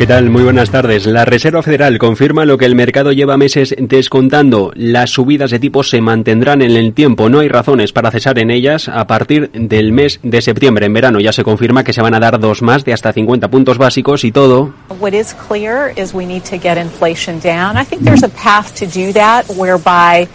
¿Qué tal? Muy buenas tardes. La Reserva Federal confirma lo que el mercado lleva meses descontando. Las subidas de tipos se mantendrán en el tiempo. No hay razones para cesar en ellas a partir del mes de septiembre. En verano ya se confirma que se van a dar dos más de hasta 50 puntos básicos y todo. What is clear is we need to get inflation down. I think there's a path to do that whereby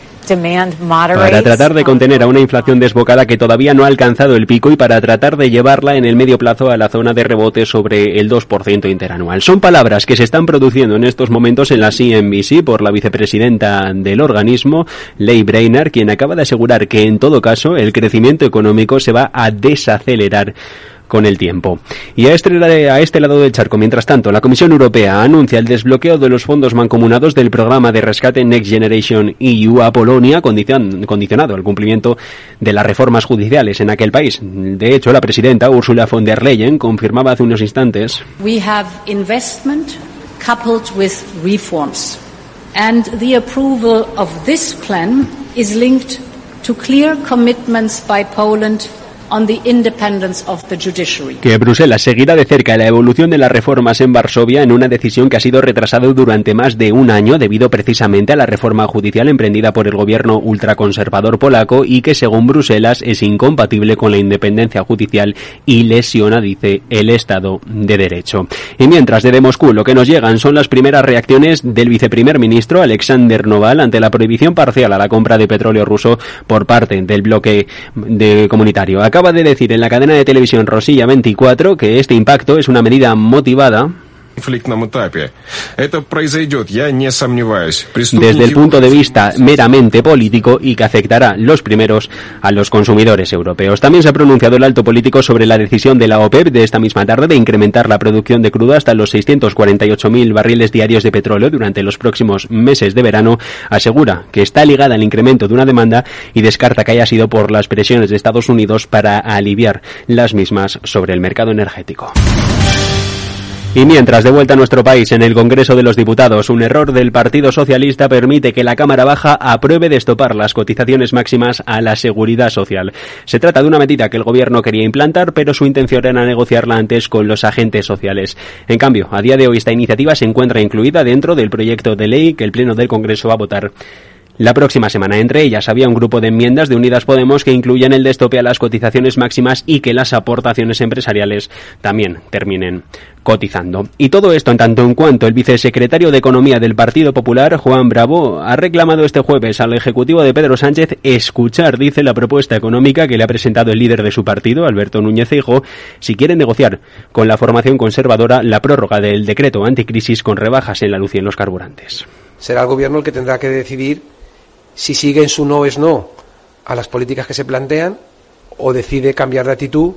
para tratar de contener a una inflación desbocada que todavía no ha alcanzado el pico y para tratar de llevarla en el medio plazo a la zona de rebote sobre el 2% interanual. Son palabras que se están produciendo en estos momentos en la CNBC por la vicepresidenta del organismo, Leigh Brainerd, quien acaba de asegurar que en todo caso el crecimiento económico se va a desacelerar con el tiempo. Y a este, a este lado del charco, mientras tanto, la Comisión Europea anuncia el desbloqueo de los fondos mancomunados del programa de rescate Next Generation EU a Polonia, condicionado al cumplimiento de las reformas judiciales en aquel país. De hecho, la presidenta Ursula von der Leyen confirmaba hace unos instantes. We have investment coupled with reforms. And the approval of this plan is linked to clear commitments by Poland que Bruselas seguirá de cerca la evolución de las reformas en Varsovia en una decisión que ha sido retrasada durante más de un año debido precisamente a la reforma judicial emprendida por el gobierno ultraconservador polaco y que según Bruselas es incompatible con la independencia judicial y lesiona, dice, el Estado de Derecho. Y mientras desde Moscú lo que nos llegan son las primeras reacciones del viceprimer ministro Alexander Noval ante la prohibición parcial a la compra de petróleo ruso por parte del bloque de comunitario acaba de decir en la cadena de televisión Rosilla 24 que este impacto es una medida motivada desde el punto de vista meramente político y que afectará los primeros a los consumidores europeos. También se ha pronunciado el alto político sobre la decisión de la OPEP de esta misma tarde de incrementar la producción de crudo hasta los 648.000 barriles diarios de petróleo durante los próximos meses de verano. Asegura que está ligada al incremento de una demanda y descarta que haya sido por las presiones de Estados Unidos para aliviar las mismas sobre el mercado energético. Y mientras, de vuelta a nuestro país, en el Congreso de los Diputados, un error del Partido Socialista permite que la Cámara Baja apruebe de estopar las cotizaciones máximas a la seguridad social. Se trata de una medida que el Gobierno quería implantar, pero su intención era negociarla antes con los agentes sociales. En cambio, a día de hoy esta iniciativa se encuentra incluida dentro del proyecto de ley que el Pleno del Congreso va a votar la próxima semana. Entre ellas había un grupo de enmiendas de Unidas Podemos que incluyen el destope a las cotizaciones máximas y que las aportaciones empresariales también terminen cotizando. Y todo esto en tanto en cuanto el vicesecretario de Economía del Partido Popular, Juan Bravo, ha reclamado este jueves al Ejecutivo de Pedro Sánchez escuchar, dice, la propuesta económica que le ha presentado el líder de su partido, Alberto Núñez Eijo, si quieren negociar con la formación conservadora la prórroga del decreto anticrisis con rebajas en la luz y en los carburantes. Será el Gobierno el que tendrá que decidir si sigue en su no es no a las políticas que se plantean o decide cambiar de actitud,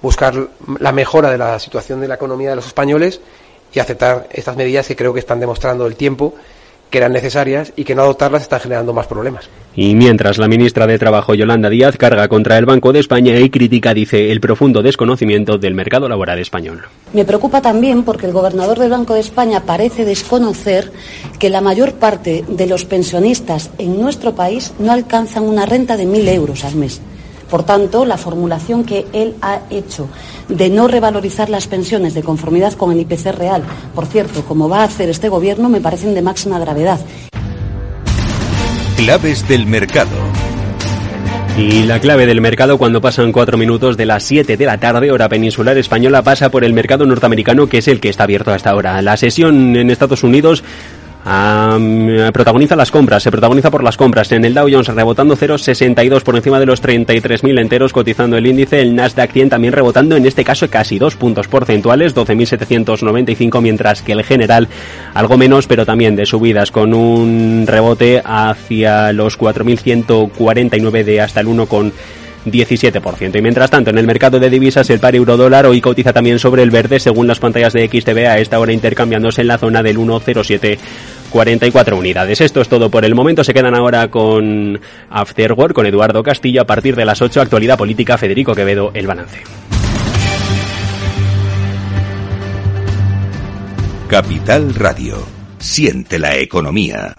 buscar la mejora de la situación de la economía de los españoles y aceptar estas medidas que creo que están demostrando el tiempo que eran necesarias y que no adoptarlas están generando más problemas. Y mientras la ministra de Trabajo Yolanda Díaz carga contra el Banco de España y critica, dice, el profundo desconocimiento del mercado laboral español. Me preocupa también porque el gobernador del Banco de España parece desconocer que la mayor parte de los pensionistas en nuestro país no alcanzan una renta de mil euros al mes. Por tanto, la formulación que él ha hecho de no revalorizar las pensiones de conformidad con el IPC real, por cierto, como va a hacer este Gobierno, me parecen de máxima gravedad. Claves del mercado. Y la clave del mercado cuando pasan cuatro minutos de las 7 de la tarde, hora peninsular española, pasa por el mercado norteamericano, que es el que está abierto hasta ahora. La sesión en Estados Unidos protagoniza las compras, se protagoniza por las compras. En el Dow Jones rebotando 0,62 por encima de los 33.000 enteros cotizando el índice, el Nasdaq 100 también rebotando en este caso casi dos puntos porcentuales, 12.795 mientras que el general algo menos pero también de subidas con un rebote hacia los 4.149 de hasta el 1 con 17%. Y mientras tanto, en el mercado de divisas, el par euro-dólar hoy cotiza también sobre el verde, según las pantallas de XTV, a esta hora intercambiándose en la zona del 1,07. 44 unidades. Esto es todo por el momento. Se quedan ahora con Afterwork, con Eduardo Castillo, a partir de las 8, actualidad política, Federico Quevedo, el balance. Capital Radio Siente la economía.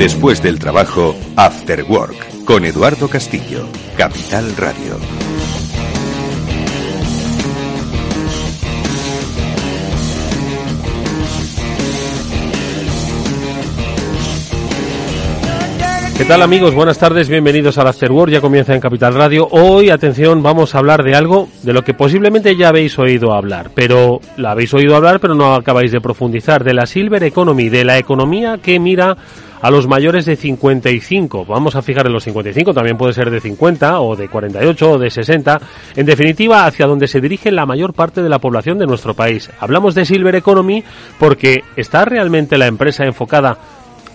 Después del trabajo, After Work, con Eduardo Castillo, Capital Radio. ¿Qué tal amigos? Buenas tardes, bienvenidos al After Work, ya comienza en Capital Radio. Hoy, atención, vamos a hablar de algo de lo que posiblemente ya habéis oído hablar, pero la habéis oído hablar pero no acabáis de profundizar, de la Silver Economy, de la economía que mira a los mayores de 55. Vamos a fijar en los 55, también puede ser de 50 o de 48 o de 60. En definitiva, hacia donde se dirige la mayor parte de la población de nuestro país. Hablamos de Silver Economy porque está realmente la empresa enfocada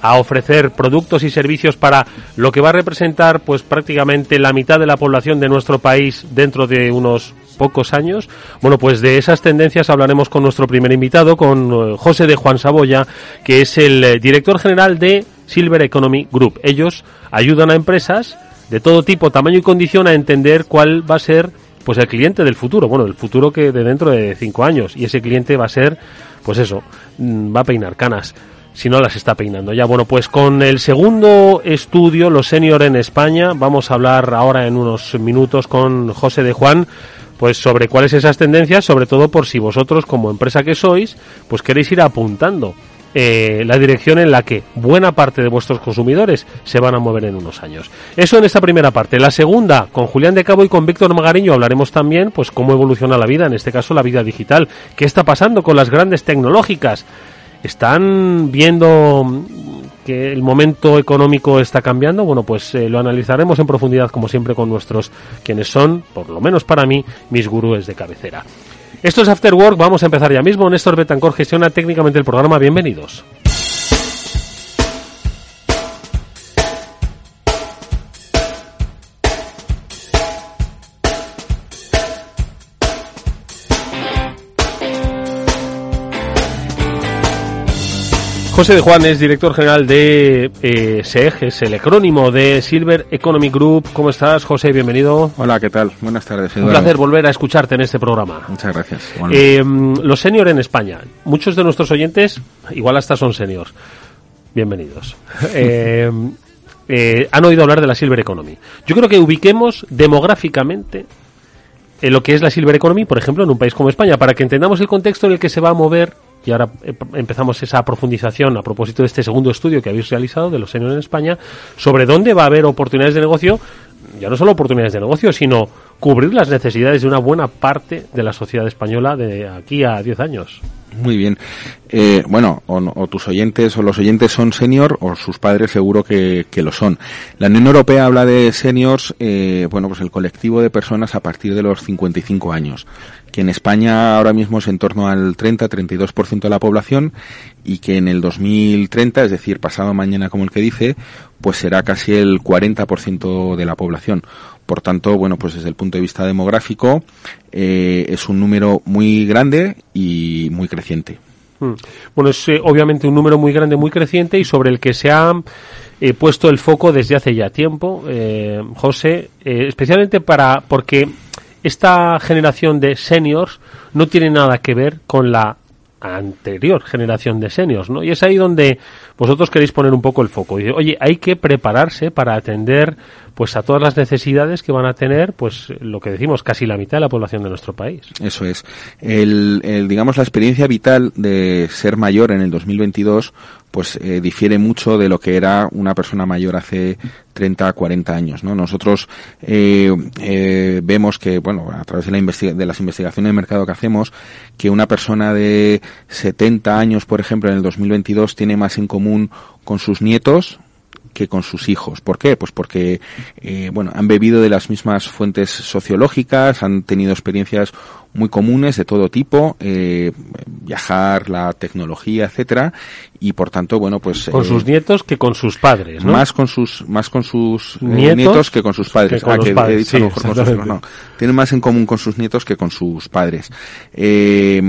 a ofrecer productos y servicios para lo que va a representar pues prácticamente la mitad de la población de nuestro país dentro de unos pocos años. Bueno, pues de esas tendencias hablaremos con nuestro primer invitado, con eh, José de Juan Saboya, que es el eh, director general de Silver Economy Group. Ellos ayudan a empresas de todo tipo, tamaño y condición a entender cuál va a ser pues el cliente del futuro, bueno, el futuro que de dentro de cinco años y ese cliente va a ser, pues eso, mm, va a peinar canas si no las está peinando ya. Bueno, pues con el segundo estudio, los senior en España, vamos a hablar ahora en unos minutos con José de Juan, pues sobre cuáles esas tendencias, sobre todo por si vosotros como empresa que sois, pues queréis ir apuntando eh, la dirección en la que buena parte de vuestros consumidores se van a mover en unos años. Eso en esta primera parte. La segunda, con Julián de Cabo y con Víctor Magariño hablaremos también, pues cómo evoluciona la vida, en este caso la vida digital, qué está pasando con las grandes tecnológicas. Están viendo que el momento económico está cambiando, bueno, pues eh, lo analizaremos en profundidad como siempre con nuestros quienes son, por lo menos para mí, mis gurúes de cabecera. Esto es After Work, vamos a empezar ya mismo. Néstor Betancor gestiona técnicamente el programa. Bienvenidos. José de Juan es director general de eh, SEG, es el acrónimo de Silver Economy Group. ¿Cómo estás, José? Bienvenido. Hola, ¿qué tal? Buenas tardes. Un placer volver a escucharte en este programa. Muchas gracias. Eh, los senior en España. Muchos de nuestros oyentes, igual hasta son seniors. Bienvenidos. eh, eh, han oído hablar de la Silver Economy. Yo creo que ubiquemos demográficamente en lo que es la Silver Economy, por ejemplo, en un país como España, para que entendamos el contexto en el que se va a mover y ahora eh, empezamos esa profundización a propósito de este segundo estudio que habéis realizado de los seniors en España sobre dónde va a haber oportunidades de negocio, ya no solo oportunidades de negocio, sino cubrir las necesidades de una buena parte de la sociedad española de aquí a 10 años. Muy bien. Eh, bueno, o, tus oyentes o los oyentes son senior o sus padres seguro que, lo son. La Unión Europea habla de seniors, eh, bueno, pues el colectivo de personas a partir de los 55 años que en España ahora mismo es en torno al 30-32% de la población y que en el 2030, es decir, pasado mañana como el que dice, pues será casi el 40% de la población. Por tanto, bueno, pues desde el punto de vista demográfico eh, es un número muy grande y muy creciente. Hmm. Bueno, es eh, obviamente un número muy grande, muy creciente y sobre el que se ha eh, puesto el foco desde hace ya tiempo, José, especialmente para porque esta generación de seniors no tiene nada que ver con la anterior generación de seniors, ¿no? Y es ahí donde vosotros queréis poner un poco el foco. Y, oye, hay que prepararse para atender pues a todas las necesidades que van a tener, pues lo que decimos, casi la mitad de la población de nuestro país. Eso es. El, el digamos, la experiencia vital de ser mayor en el 2022 pues eh, difiere mucho de lo que era una persona mayor hace 30, 40 años. ¿no? Nosotros eh, eh, vemos que, bueno, a través de, la de las investigaciones de mercado que hacemos, que una persona de 70 años, por ejemplo, en el 2022 tiene más en común con sus nietos que con sus hijos. ¿Por qué? Pues porque, eh, bueno, han bebido de las mismas fuentes sociológicas, han tenido experiencias muy comunes de todo tipo, viajar, la tecnología, etcétera, y por tanto, bueno, pues con eh, sus nietos que con sus padres, ¿no? Más con sus más con sus eh, nietos, que con sus padres. Que con ah, que padres, he dicho sí, a lo mejor con sus, no, tienen más en común con sus nietos que con sus padres. Eh,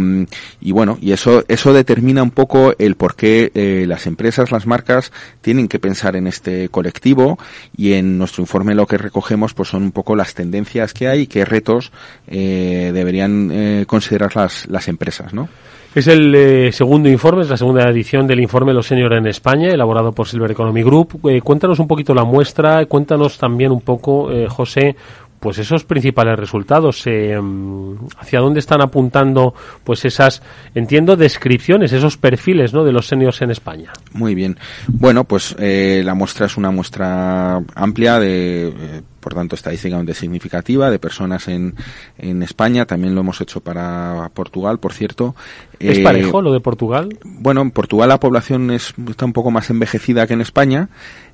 y bueno, y eso eso determina un poco el por qué eh, las empresas, las marcas tienen que pensar en este colectivo y en nuestro informe lo que recogemos pues son un poco las tendencias que hay y qué retos eh, deberían eh, considerar las, las empresas, ¿no? Es el eh, segundo informe, es la segunda edición del informe Los Seniors en España, elaborado por Silver Economy Group. Eh, cuéntanos un poquito la muestra, cuéntanos también un poco, eh, José, pues esos principales resultados, eh, hacia dónde están apuntando, pues esas, entiendo, descripciones, esos perfiles, ¿no? De los seniors en España. Muy bien. Bueno, pues eh, la muestra es una muestra amplia de, eh, por tanto, estadísticamente significativa de personas en, en España. También lo hemos hecho para Portugal, por cierto. ¿Es Eh, parejo lo de Portugal? Bueno, en Portugal la población es, está un poco más envejecida que en España.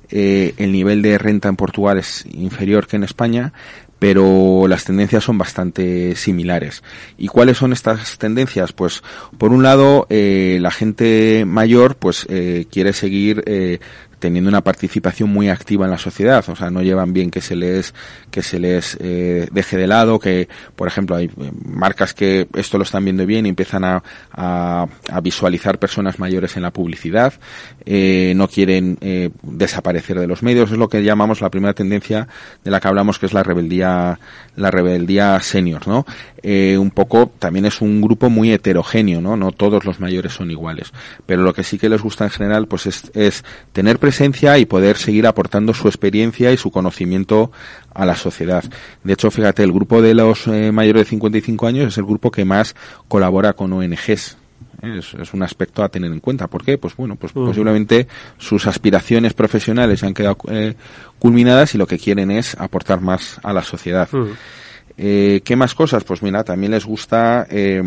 Eh, el nivel de renta en Portugal es inferior que en España, pero las tendencias son bastante similares. ¿Y cuáles son estas tendencias? Pues, por un lado, eh, la gente mayor, pues, eh, quiere seguir eh, teniendo una participación muy activa en la sociedad, o sea, no llevan bien que se les que se les eh, deje de lado, que por ejemplo hay eh, marcas que esto lo están viendo bien y empiezan a, a, a visualizar personas mayores en la publicidad, eh, no quieren eh, desaparecer de los medios, es lo que llamamos la primera tendencia de la que hablamos que es la rebeldía la rebeldía senior, ¿no? Eh, un poco también es un grupo muy heterogéneo, ¿no? No todos los mayores son iguales, pero lo que sí que les gusta en general pues es, es tener presencia y poder seguir aportando su experiencia y su conocimiento a la sociedad. De hecho, fíjate, el grupo de los eh, mayores de 55 años es el grupo que más colabora con ONGs. ¿eh? Es, es, un aspecto a tener en cuenta. ¿Por qué? Pues bueno, pues uh -huh. posiblemente sus aspiraciones profesionales se han quedado eh, culminadas y lo que quieren es aportar más a la sociedad. Uh -huh. Eh, ¿Qué más cosas? Pues mira, también les gusta, eh,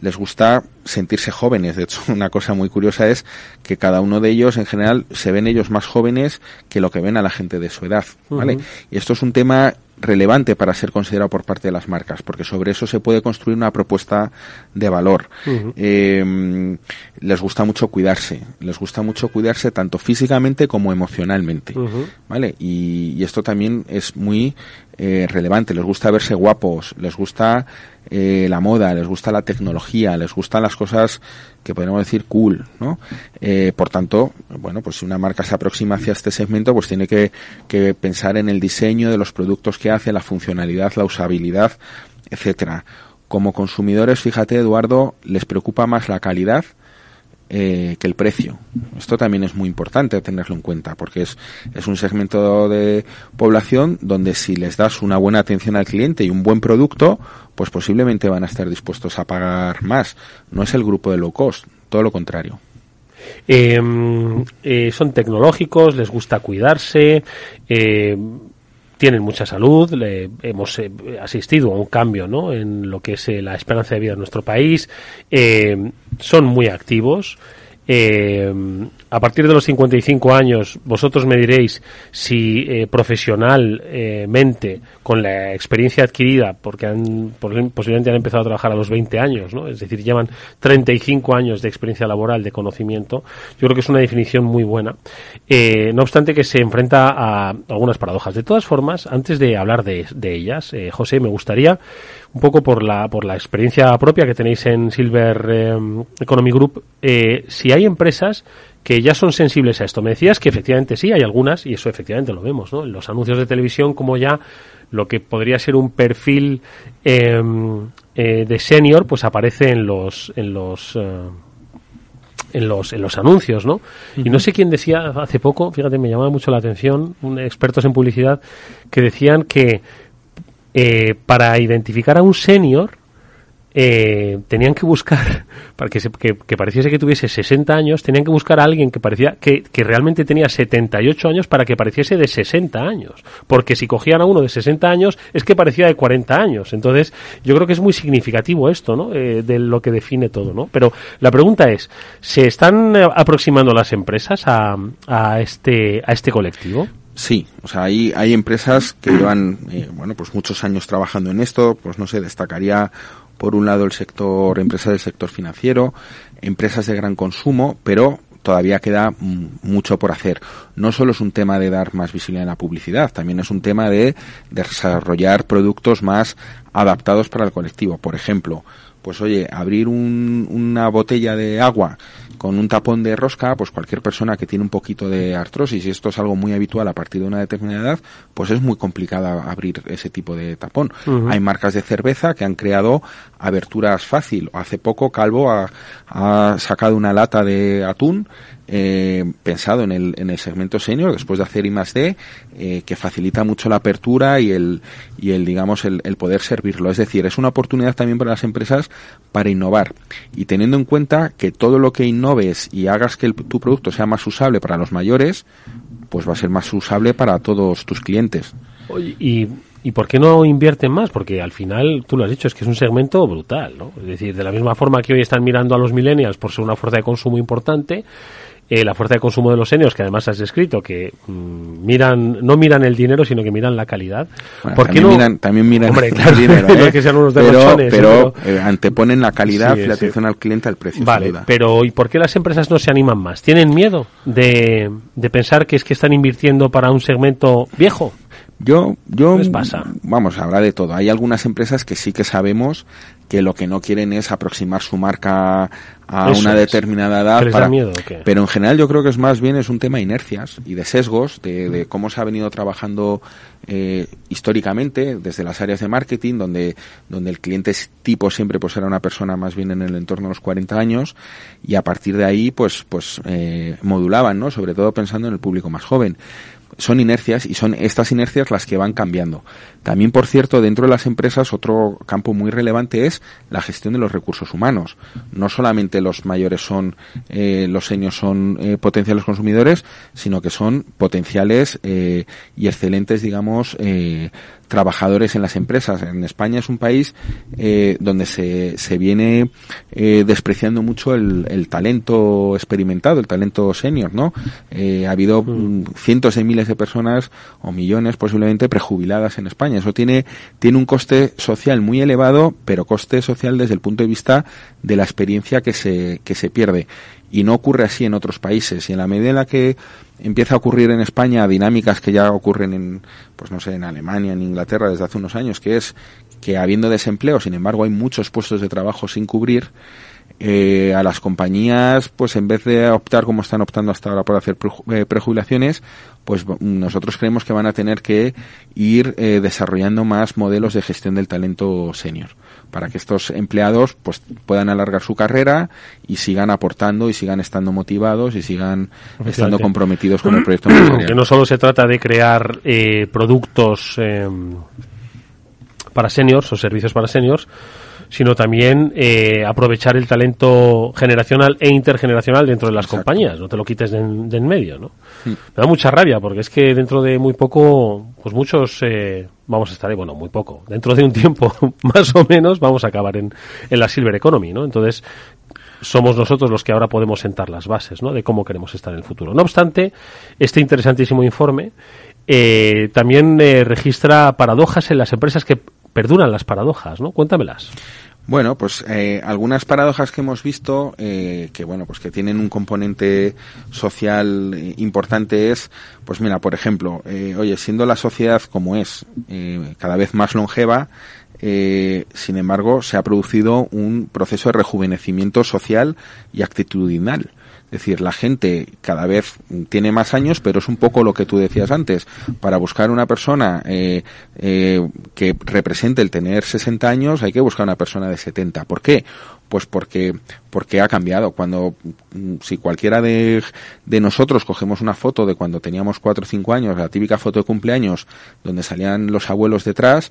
les gusta sentirse jóvenes. De hecho, una cosa muy curiosa es que cada uno de ellos, en general, se ven ellos más jóvenes que lo que ven a la gente de su edad, ¿vale? Uh -huh. Y esto es un tema relevante para ser considerado por parte de las marcas, porque sobre eso se puede construir una propuesta de valor. Uh -huh. eh, les gusta mucho cuidarse, les gusta mucho cuidarse tanto físicamente como emocionalmente, uh -huh. ¿vale? Y, y, esto también es muy eh, relevante, les gusta verse guapos, les gusta eh, la moda, les gusta la tecnología, les gustan las cosas que podríamos decir cool, ¿no? Eh, por tanto, bueno, pues si una marca se aproxima hacia este segmento, pues tiene que, que pensar en el diseño de los productos que hace, la funcionalidad, la usabilidad, etcétera. Como consumidores, fíjate, Eduardo, les preocupa más la calidad eh, que el precio. Esto también es muy importante tenerlo en cuenta porque es, es un segmento de población donde si les das una buena atención al cliente y un buen producto, pues posiblemente van a estar dispuestos a pagar más. No es el grupo de low cost, todo lo contrario. Eh, eh, son tecnológicos, les gusta cuidarse, eh, tienen mucha salud, le, hemos eh, asistido a un cambio ¿no? en lo que es eh, la esperanza de vida en nuestro país, eh, son muy activos. Eh, a partir de los 55 años, vosotros me diréis si eh, profesionalmente, con la experiencia adquirida, porque han, posiblemente han empezado a trabajar a los 20 años, ¿no? es decir, llevan 35 años de experiencia laboral, de conocimiento, yo creo que es una definición muy buena. Eh, no obstante que se enfrenta a algunas paradojas. De todas formas, antes de hablar de, de ellas, eh, José, me gustaría un poco por la, por la experiencia propia que tenéis en Silver eh, Economy Group, eh, si hay empresas que ya son sensibles a esto. Me decías que efectivamente sí, hay algunas, y eso efectivamente lo vemos, ¿no? En los anuncios de televisión, como ya lo que podría ser un perfil em, eh, de senior, pues aparece en los, en los, eh, en los, en los anuncios, ¿no? Y no sé quién decía hace poco, fíjate, me llamaba mucho la atención, un, expertos en publicidad, que decían que eh, para identificar a un senior, eh, tenían que buscar, para que, se, que, pareciese que tuviese 60 años, tenían que buscar a alguien que parecía que, realmente tenía 78 años para que pareciese de 60 años. Porque si cogían a uno de 60 años, es que parecía de 40 años. Entonces, yo creo que es muy significativo esto, ¿no? Eh, de lo que define todo, ¿no? Pero la pregunta es, ¿se están aproximando las empresas a, a, este, a este colectivo? Sí, o sea, hay, hay empresas que llevan, eh, bueno, pues muchos años trabajando en esto, pues no sé, destacaría por un lado el sector, empresas del sector financiero, empresas de gran consumo, pero todavía queda mucho por hacer. No solo es un tema de dar más visibilidad en la publicidad, también es un tema de desarrollar productos más adaptados para el colectivo. Por ejemplo, pues oye, abrir un, una botella de agua con un tapón de rosca, pues cualquier persona que tiene un poquito de artrosis, y esto es algo muy habitual a partir de una determinada edad, pues es muy complicado abrir ese tipo de tapón. Uh -huh. Hay marcas de cerveza que han creado aberturas fácil. Hace poco Calvo ha, ha sacado una lata de atún eh, pensado en el, en el segmento senior después de hacer I más D, eh, que facilita mucho la apertura y el, y el digamos, el, el, poder servirlo. Es decir, es una oportunidad también para las empresas para innovar. Y teniendo en cuenta que todo lo que innoves y hagas que el, tu producto sea más usable para los mayores, pues va a ser más usable para todos tus clientes. Y ¿Y por qué no invierten más? Porque al final, tú lo has dicho, es que es un segmento brutal, ¿no? Es decir, de la misma forma que hoy están mirando a los millennials por ser una fuerza de consumo importante, eh, la fuerza de consumo de los seniors, que además has descrito, que mmm, miran, no miran el dinero, sino que miran la calidad. Bueno, ¿Por qué también, no? miran, también miran Hombre, el claro, dinero, no ¿eh? es que sean unos pero, derrochones, pero, pero- eh, anteponen la calidad Sí, y la atención al cliente al precio. Vale, pero ¿y por qué las empresas no se animan más? ¿Tienen miedo de, de pensar que es que están invirtiendo para un segmento viejo? Yo, yo, ¿Qué les pasa? vamos, habrá de todo. Hay algunas empresas que sí que sabemos que lo que no quieren es aproximar su marca a Eso una determinada edad. ¿Que les da miedo? Pero en general yo creo que es más bien es un tema de inercias y de sesgos, de, de cómo se ha venido trabajando eh, históricamente desde las áreas de marketing, donde, donde el cliente tipo siempre pues era una persona más bien en el entorno de los 40 años y a partir de ahí pues, pues eh, modulaban, ¿no? Sobre todo pensando en el público más joven son inercias y son estas inercias las que van cambiando. También, por cierto, dentro de las empresas otro campo muy relevante es la gestión de los recursos humanos. No solamente los mayores son, eh, los seniors son eh, potenciales consumidores, sino que son potenciales eh, y excelentes, digamos, eh, trabajadores en las empresas. En España es un país eh, donde se, se viene eh, despreciando mucho el, el talento experimentado, el talento senior, ¿no? Eh, ha habido mm, cientos de miles de personas o millones posiblemente prejubiladas en España. Eso tiene, tiene un coste social muy elevado, pero coste social desde el punto de vista de la experiencia que se, que se pierde. Y no ocurre así en otros países. Y en la medida en la que empieza a ocurrir en España dinámicas que ya ocurren en, pues no sé, en Alemania, en Inglaterra desde hace unos años, que es que habiendo desempleo, sin embargo, hay muchos puestos de trabajo sin cubrir, eh, a las compañías, pues en vez de optar como están optando hasta ahora por hacer eh, prejubilaciones, pues nosotros creemos que van a tener que ir eh, desarrollando más modelos de gestión del talento senior para que estos empleados pues puedan alargar su carrera y sigan aportando y sigan estando motivados y sigan estando comprometidos con el proyecto empresarial. que no solo se trata de crear eh, productos eh, para seniors o servicios para seniors, sino también eh, aprovechar el talento generacional e intergeneracional dentro de las compañías, no te lo quites de en, de en medio, ¿no? Me da mucha rabia porque es que dentro de muy poco, pues muchos eh, vamos a estar, ahí, bueno, muy poco, dentro de un tiempo más o menos vamos a acabar en, en la Silver Economy, ¿no? Entonces, somos nosotros los que ahora podemos sentar las bases ¿no? de cómo queremos estar en el futuro. No obstante, este interesantísimo informe eh, también eh, registra paradojas en las empresas que perduran las paradojas, ¿no? Cuéntamelas. Bueno, pues eh, algunas paradojas que hemos visto eh, que bueno, pues que tienen un componente social eh, importante es, pues mira, por ejemplo, eh, oye, siendo la sociedad como es eh, cada vez más longeva, sin embargo, se ha producido un proceso de rejuvenecimiento social y actitudinal. Es decir, la gente cada vez tiene más años, pero es un poco lo que tú decías antes. Para buscar una persona eh, eh, que represente el tener 60 años, hay que buscar una persona de 70. ¿Por qué? Pues porque, porque ha cambiado. Cuando, mm, si cualquiera de, de nosotros cogemos una foto de cuando teníamos 4 o 5 años, la típica foto de cumpleaños, donde salían los abuelos detrás,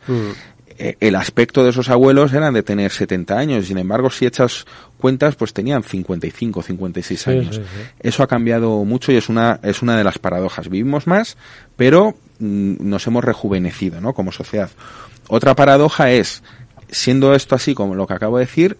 eh, el aspecto de esos abuelos eran de tener 70 años. Sin embargo, si echas cuentas, pues tenían 55, 56 Sí, años. sí, sí. Eso ha cambiado mucho y es una, es una de las paradojas. Vivimos más, pero mm, nos hemos rejuvenecido, ¿no? Como sociedad. Otra paradoja es, siendo esto así como lo que acabo de decir,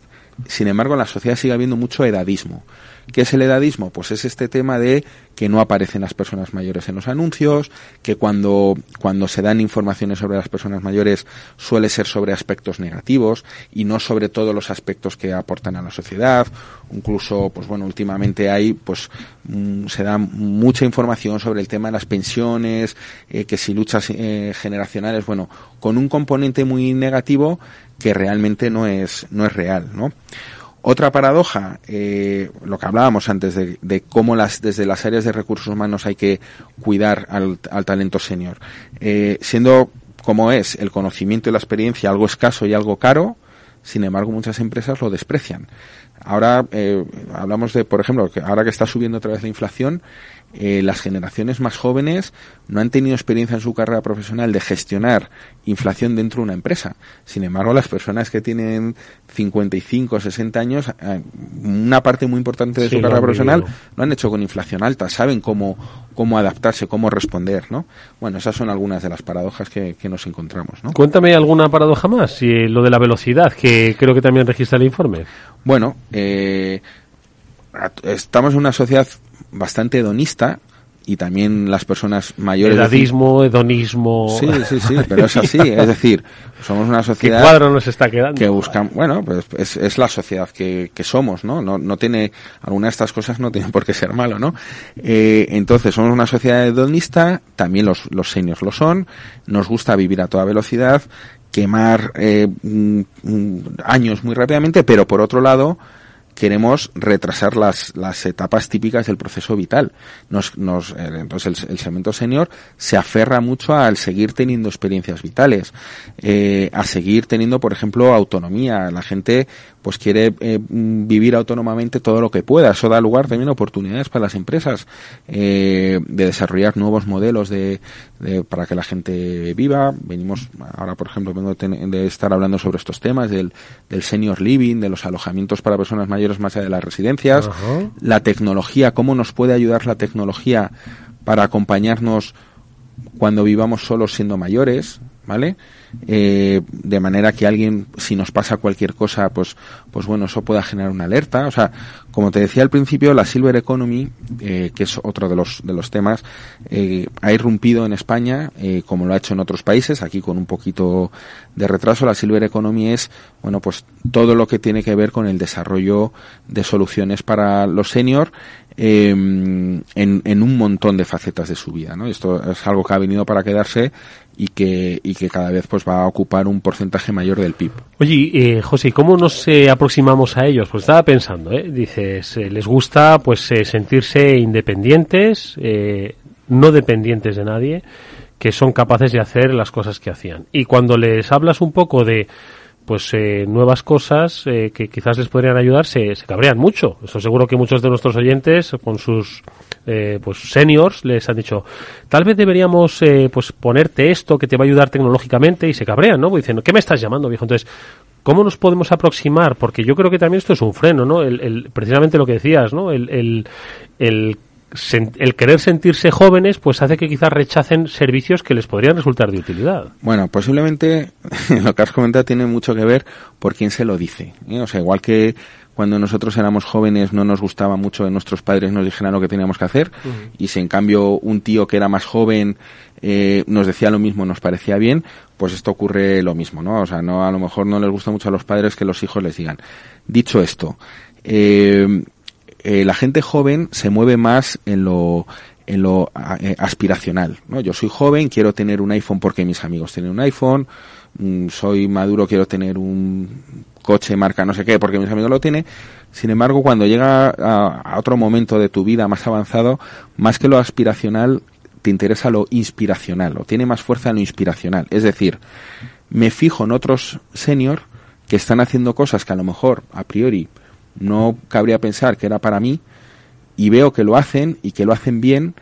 sin embargo, en la sociedad sigue habiendo mucho edadismo. ¿Qué es el edadismo? Pues es este tema de que no aparecen las personas mayores en los anuncios, que cuando, cuando se dan informaciones sobre las personas mayores suele ser sobre aspectos negativos y no sobre todos los aspectos que aportan a la sociedad. Incluso, pues bueno, últimamente hay, pues, mm, se da mucha información sobre el tema de las pensiones, eh, que si luchas eh, generacionales, bueno, con un componente muy negativo que realmente no es, no es real, ¿no? Otra paradoja, eh, lo que hablábamos antes de, de cómo las, desde las áreas de recursos humanos hay que cuidar al, al talento senior. Eh, siendo como es el conocimiento y la experiencia algo escaso y algo caro, sin embargo muchas empresas lo desprecian. Ahora eh, hablamos de, por ejemplo, que ahora que está subiendo otra vez la inflación, eh, las generaciones más jóvenes no han tenido experiencia en su carrera profesional de gestionar inflación dentro de una empresa. Sin embargo, las personas que tienen 55, 60 años, eh, una parte muy importante de Sí, su carrera profesional lo han hecho con inflación alta, saben cómo, cómo adaptarse, cómo responder, ¿no? Bueno, esas son algunas de las paradojas que, que nos encontramos, ¿no? Cuéntame alguna paradoja más, y lo de la velocidad, que creo que también registra el informe. Bueno, eh, estamos en una sociedad bastante hedonista y también las personas mayores... Edadismo, hedonismo. Sí, sí, sí, pero es así. Es decir, somos una ¿Qué sociedad cuadro nos está quedando? que buscan, bueno, pues es, es la sociedad que, que somos, ¿no? ¿no? No tiene, alguna de estas cosas no tienen por qué ser malo, ¿no? Eh, entonces, somos una sociedad hedonista, también los, los seniors lo son, nos gusta vivir a toda velocidad, quemar eh, mm, mm, años muy rápidamente, pero por otro lado, queremos retrasar las, las etapas típicas del proceso vital. Nos, nos, eh, entonces el, el segmento senior se aferra mucho al seguir teniendo experiencias vitales, eh, a seguir teniendo, por ejemplo, autonomía. La gente pues quiere eh, vivir autónomamente todo lo que pueda. Eso da lugar también a oportunidades para las empresas eh, de desarrollar nuevos modelos de, de- para que la gente viva. Venimos ahora, por ejemplo, vengo de, estar hablando sobre estos temas del, del senior living, de los alojamientos para personas mayores más allá de las residencias, la tecnología, cómo nos puede ayudar la tecnología para acompañarnos cuando vivamos solos siendo mayores, ¿vale? Eh, de manera que alguien, si nos pasa cualquier cosa, pues, pues bueno, eso pueda generar una alerta. O sea, como te decía al principio, la Silver Economy, eh, que es otro de los, de los temas, eh, ha irrumpido en España, eh, como lo ha hecho en otros países, aquí con un poquito de retraso. La Silver Economy es, bueno, pues todo lo que tiene que ver con el desarrollo de soluciones para los senior eh, en, en un montón de facetas de su vida, ¿no? Esto es algo que ha venido para quedarse y que, y que cada vez pues va a ocupar un porcentaje mayor del PIB. Oye, eh, José, ¿cómo nos eh, aproximamos a ellos? Pues estaba pensando, ¿eh? Dices, eh, les gusta pues eh, sentirse independientes, eh, no dependientes de nadie, que son capaces de hacer las cosas que hacían. Y cuando les hablas un poco de pues eh, nuevas cosas eh, que quizás les podrían ayudar, se, se cabrean mucho. Estoy seguro que muchos de nuestros oyentes, con sus eh, pues seniors, les han dicho, tal vez deberíamos eh, pues ponerte esto que te va a ayudar tecnológicamente y se cabrean, ¿no? Porque dicen, ¿qué me estás llamando, viejo? Entonces, ¿cómo nos podemos aproximar? Porque yo creo que también esto es un freno, ¿no? El, precisamente lo que decías, ¿no? El, el, el, el querer sentirse jóvenes, pues hace que quizás rechacen servicios que les podrían resultar de utilidad. Bueno, posiblemente lo que has comentado tiene mucho que ver por quién se lo dice. ¿eh? O sea, igual que cuando nosotros éramos jóvenes no nos gustaba mucho que nuestros padres nos dijeran lo que teníamos que hacer y si en cambio un tío que era más joven eh, nos decía lo mismo, nos parecía bien, pues esto ocurre lo mismo, ¿no? O sea, no a lo mejor no les gusta mucho a los padres que los hijos les digan. Dicho esto, eh, eh, la gente joven se mueve más en lo en lo aspiracional. ¿no? Yo soy joven, quiero tener un iPhone porque mis amigos tienen un iPhone, mm, soy maduro, quiero tener un coche marca no sé qué porque mis amigos lo tienen. Sin embargo, cuando llega a, a otro momento de tu vida más avanzado, más que lo aspiracional, te interesa lo inspiracional, o tiene más fuerza en lo inspiracional. Es decir, me fijo en otros senior que están haciendo cosas que a lo mejor a priori no cabría pensar que era para mí y veo que lo hacen y que lo hacen bien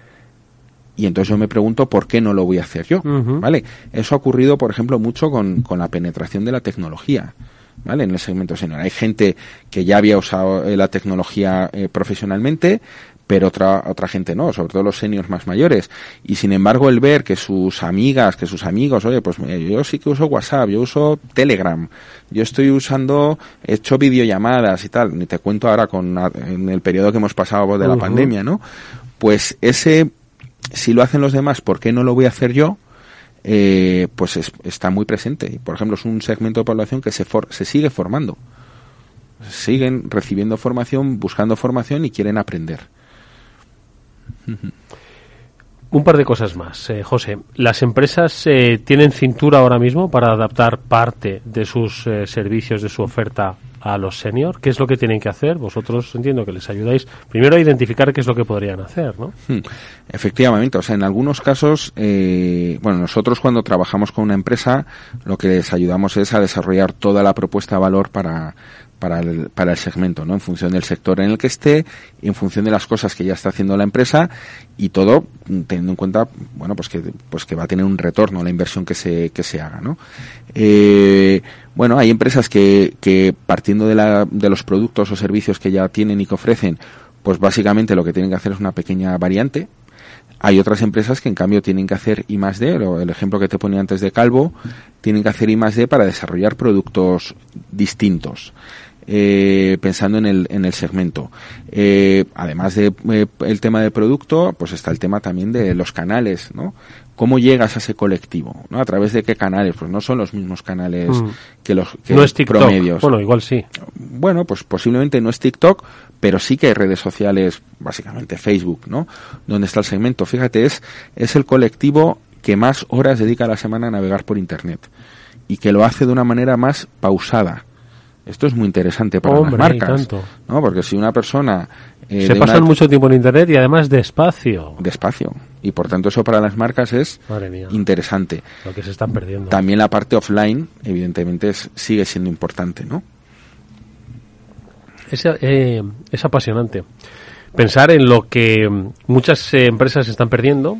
y entonces yo me pregunto por qué no lo voy a hacer yo, ¿vale? Eso ha ocurrido, por ejemplo, mucho con, con la penetración de la tecnología. ¿Vale? En el segmento senior. Hay gente que ya había usado eh, la tecnología eh, profesionalmente, pero otra, otra gente no, sobre todo los seniors más mayores. Y sin embargo, el ver que sus amigas, que sus amigos, oye, pues yo sí que uso WhatsApp, yo uso Telegram, yo estoy usando, he hecho videollamadas y tal, ni te cuento ahora con en el periodo que hemos pasado de la pandemia, ¿no? Pues ese, si lo hacen los demás, ¿por qué no lo voy a hacer yo? Eh, pues está muy presente. Por ejemplo, es un segmento de población que se, se sigue formando. Siguen recibiendo formación, buscando formación y quieren aprender. Un par de cosas más, eh, José. ¿Las empresas eh, tienen cintura ahora mismo para adaptar parte de sus eh, servicios, de su oferta a los senior? ¿Qué es lo que tienen que hacer? Vosotros entiendo que les ayudáis primero a identificar qué es lo que podrían hacer, ¿no? Hmm. Efectivamente, o sea, en algunos casos, bueno, nosotros cuando trabajamos con una empresa, lo que les ayudamos es a desarrollar toda la propuesta de valor para para el, para el segmento, ¿no? En función del sector en el que esté, en función de las cosas que ya está haciendo la empresa y todo teniendo en cuenta, bueno, pues que, pues que va a tener un retorno la inversión que se, que se haga, ¿no? Eh, bueno, hay empresas que, que partiendo de, la, de los productos o servicios que ya tienen y que ofrecen, pues básicamente lo que tienen que hacer es una pequeña variante, hay otras empresas que en cambio tienen que hacer I más D, el ejemplo que te ponía antes de Calvo, tienen que hacer I más D para desarrollar productos distintos eh, pensando en el, en el segmento. Eh, además de eh, el tema de producto, pues está el tema también de los canales, ¿no? ¿Cómo llegas a ese colectivo? ¿no? ¿A través de qué canales? Pues no son los mismos canales mm. que los que no es TikTok. promedios. Bueno, igual sí. Bueno, pues posiblemente no es TikTok, pero sí que hay redes sociales, básicamente Facebook, ¿no? Donde está el segmento. Fíjate, es, es el colectivo que más horas dedica a la semana a navegar por Internet y que lo hace de una manera más pausada. Esto es muy interesante para las marcas, ¿no? Porque si una persona eh, se pasan mucho tiempo en internet y además despacio. Despacio. Y por tanto eso para las marcas es interesante. Lo que se están perdiendo. También la parte offline, evidentemente, sigue siendo importante, ¿no? Es, eh, es apasionante. Pensar en lo que muchas eh, empresas están perdiendo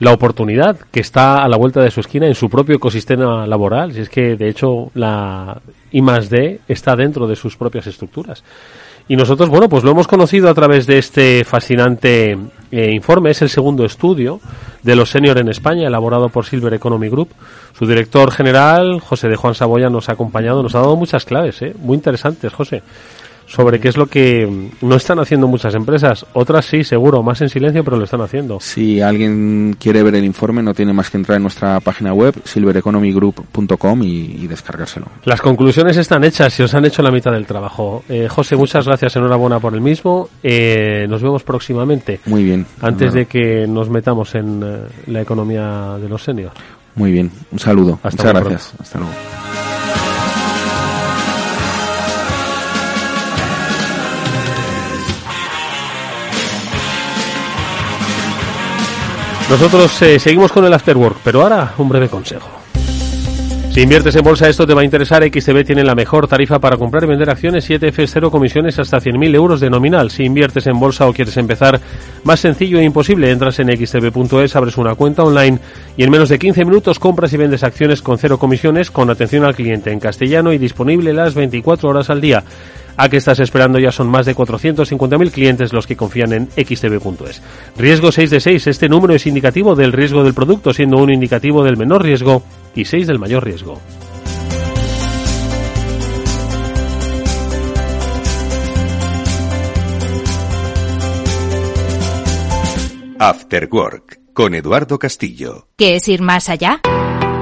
la oportunidad que está a la vuelta de su esquina en su propio ecosistema laboral. Si es que, de hecho, la I más D está dentro de sus propias estructuras. Y nosotros, bueno, pues lo hemos conocido a través de este fascinante eh, informe. Es el segundo estudio de los senior en España, elaborado por Silver Economy Group. Su director general, José de Juan Saboya, nos ha acompañado, nos ha dado muchas claves, ¿eh? muy interesantes, José sobre qué es lo que no están haciendo muchas empresas. Otras sí, seguro, más en silencio, pero lo están haciendo. Si alguien quiere ver el informe, no tiene más que entrar en nuestra página web, silvereconomygroup.com y, descargárselo. Las conclusiones están hechas y os han hecho la mitad del trabajo. Eh, José, muchas gracias, enhorabuena por el mismo. Eh, nos vemos próximamente. Muy bien. Antes de que nos metamos en eh, la economía de los seniors. Muy bien, un saludo. Hasta Muchas gracias. Hasta luego. Nosotros eh, seguimos con el afterwork, pero ahora un breve consejo. Si inviertes en bolsa, esto te va a interesar. XTB tiene la mejor tarifa para comprar y vender acciones 7F 0 comisiones hasta 100.000 euros de nominal. Si inviertes en bolsa o quieres empezar, más sencillo e imposible. Entras en xtb.es, abres una cuenta online y en menos de 15 minutos compras y vendes acciones con cero comisiones, con atención al cliente en castellano y disponible las 24 horas al día. ¿A qué estás esperando? Ya son más de 450.000 clientes los que confían en xtb.es. Riesgo 6 de 6. Este número es indicativo del riesgo del producto, siendo un indicativo del menor riesgo y 6 del mayor riesgo. After Work con Eduardo Castillo. ¿Qué es ir más allá?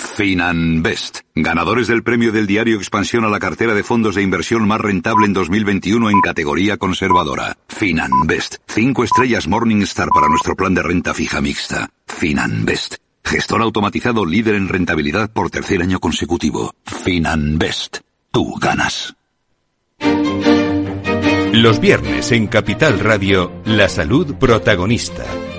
Finanbest, ganadores del premio del diario Expansión a la cartera de fondos de inversión más rentable en 2021 en categoría conservadora. Finanbest, cinco estrellas Morningstar para nuestro plan de renta fija mixta. Finanbest, gestor automatizado líder en rentabilidad por tercer año consecutivo. Finanbest, tú ganas. Los viernes en Capital Radio, la salud protagonista.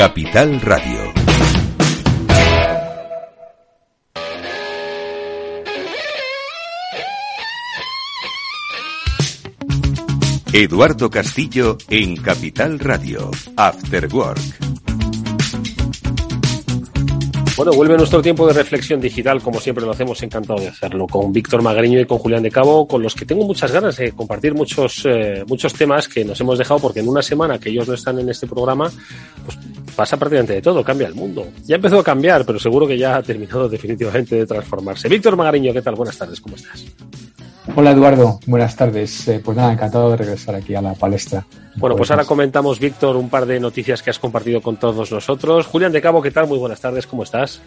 Capital Radio. Eduardo Castillo en Capital Radio. After Work. Bueno, vuelve nuestro tiempo de reflexión digital, como siempre lo hacemos, encantado de hacerlo, con Víctor Magariño y con Julián de Cabo, con los que tengo muchas ganas de compartir muchos, eh, muchos temas que nos hemos dejado, porque en una semana que ellos no están en este programa, pues pasa prácticamente de todo, cambia el mundo. Ya empezó a cambiar, pero seguro que ya ha terminado definitivamente de transformarse. Víctor Magariño, ¿qué tal? Buenas tardes, ¿cómo estás? Hola Eduardo, buenas tardes. Eh, pues nada, encantado de regresar aquí a la palestra. Bueno, pues ahora comentamos, Víctor, un par de noticias que has compartido con todos nosotros. Julián de Cabo, ¿qué tal? Muy buenas tardes, ¿cómo estás?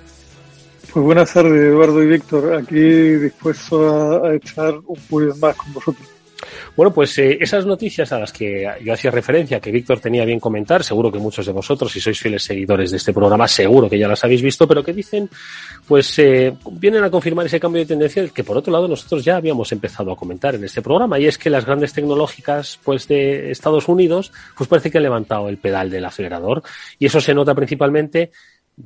Pues buenas tardes, Eduardo y Víctor. Aquí dispuesto a, echar un poquito más con vosotros. Bueno, pues eh, esas noticias a las que yo hacía referencia, que Víctor tenía bien comentar, seguro que muchos de vosotros, si sois fieles seguidores de este programa, seguro que ya las habéis visto, pero que dicen, pues eh, vienen a confirmar ese cambio de tendencia que por otro lado nosotros ya habíamos empezado a comentar en este programa, y es que las grandes tecnológicas pues de Estados Unidos, pues parece que han levantado el pedal del acelerador, y eso se nota principalmente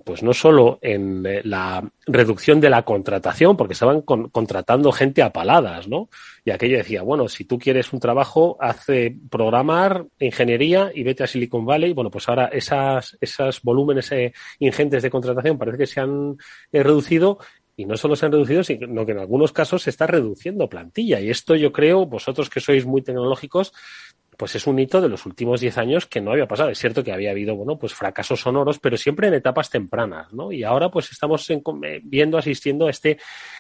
pues no solo en eh, la reducción de la contratación, porque estaban contratando gente a paladas, ¿no? Y aquello decía, bueno, si tú quieres un trabajo, hace programar, ingeniería y vete a Silicon Valley. Bueno, pues ahora esas, esos volúmenes eh, ingentes de contratación parece que se han eh, reducido y no solo se han reducido, sino que en algunos casos se está reduciendo plantilla. Y esto yo creo, vosotros que sois muy tecnológicos, pues es un hito de los últimos 10 años que no había pasado. Es cierto que había habido, bueno, pues fracasos sonoros, pero siempre en etapas tempranas, ¿no? Y ahora pues estamos eh, viendo, asistiendo a este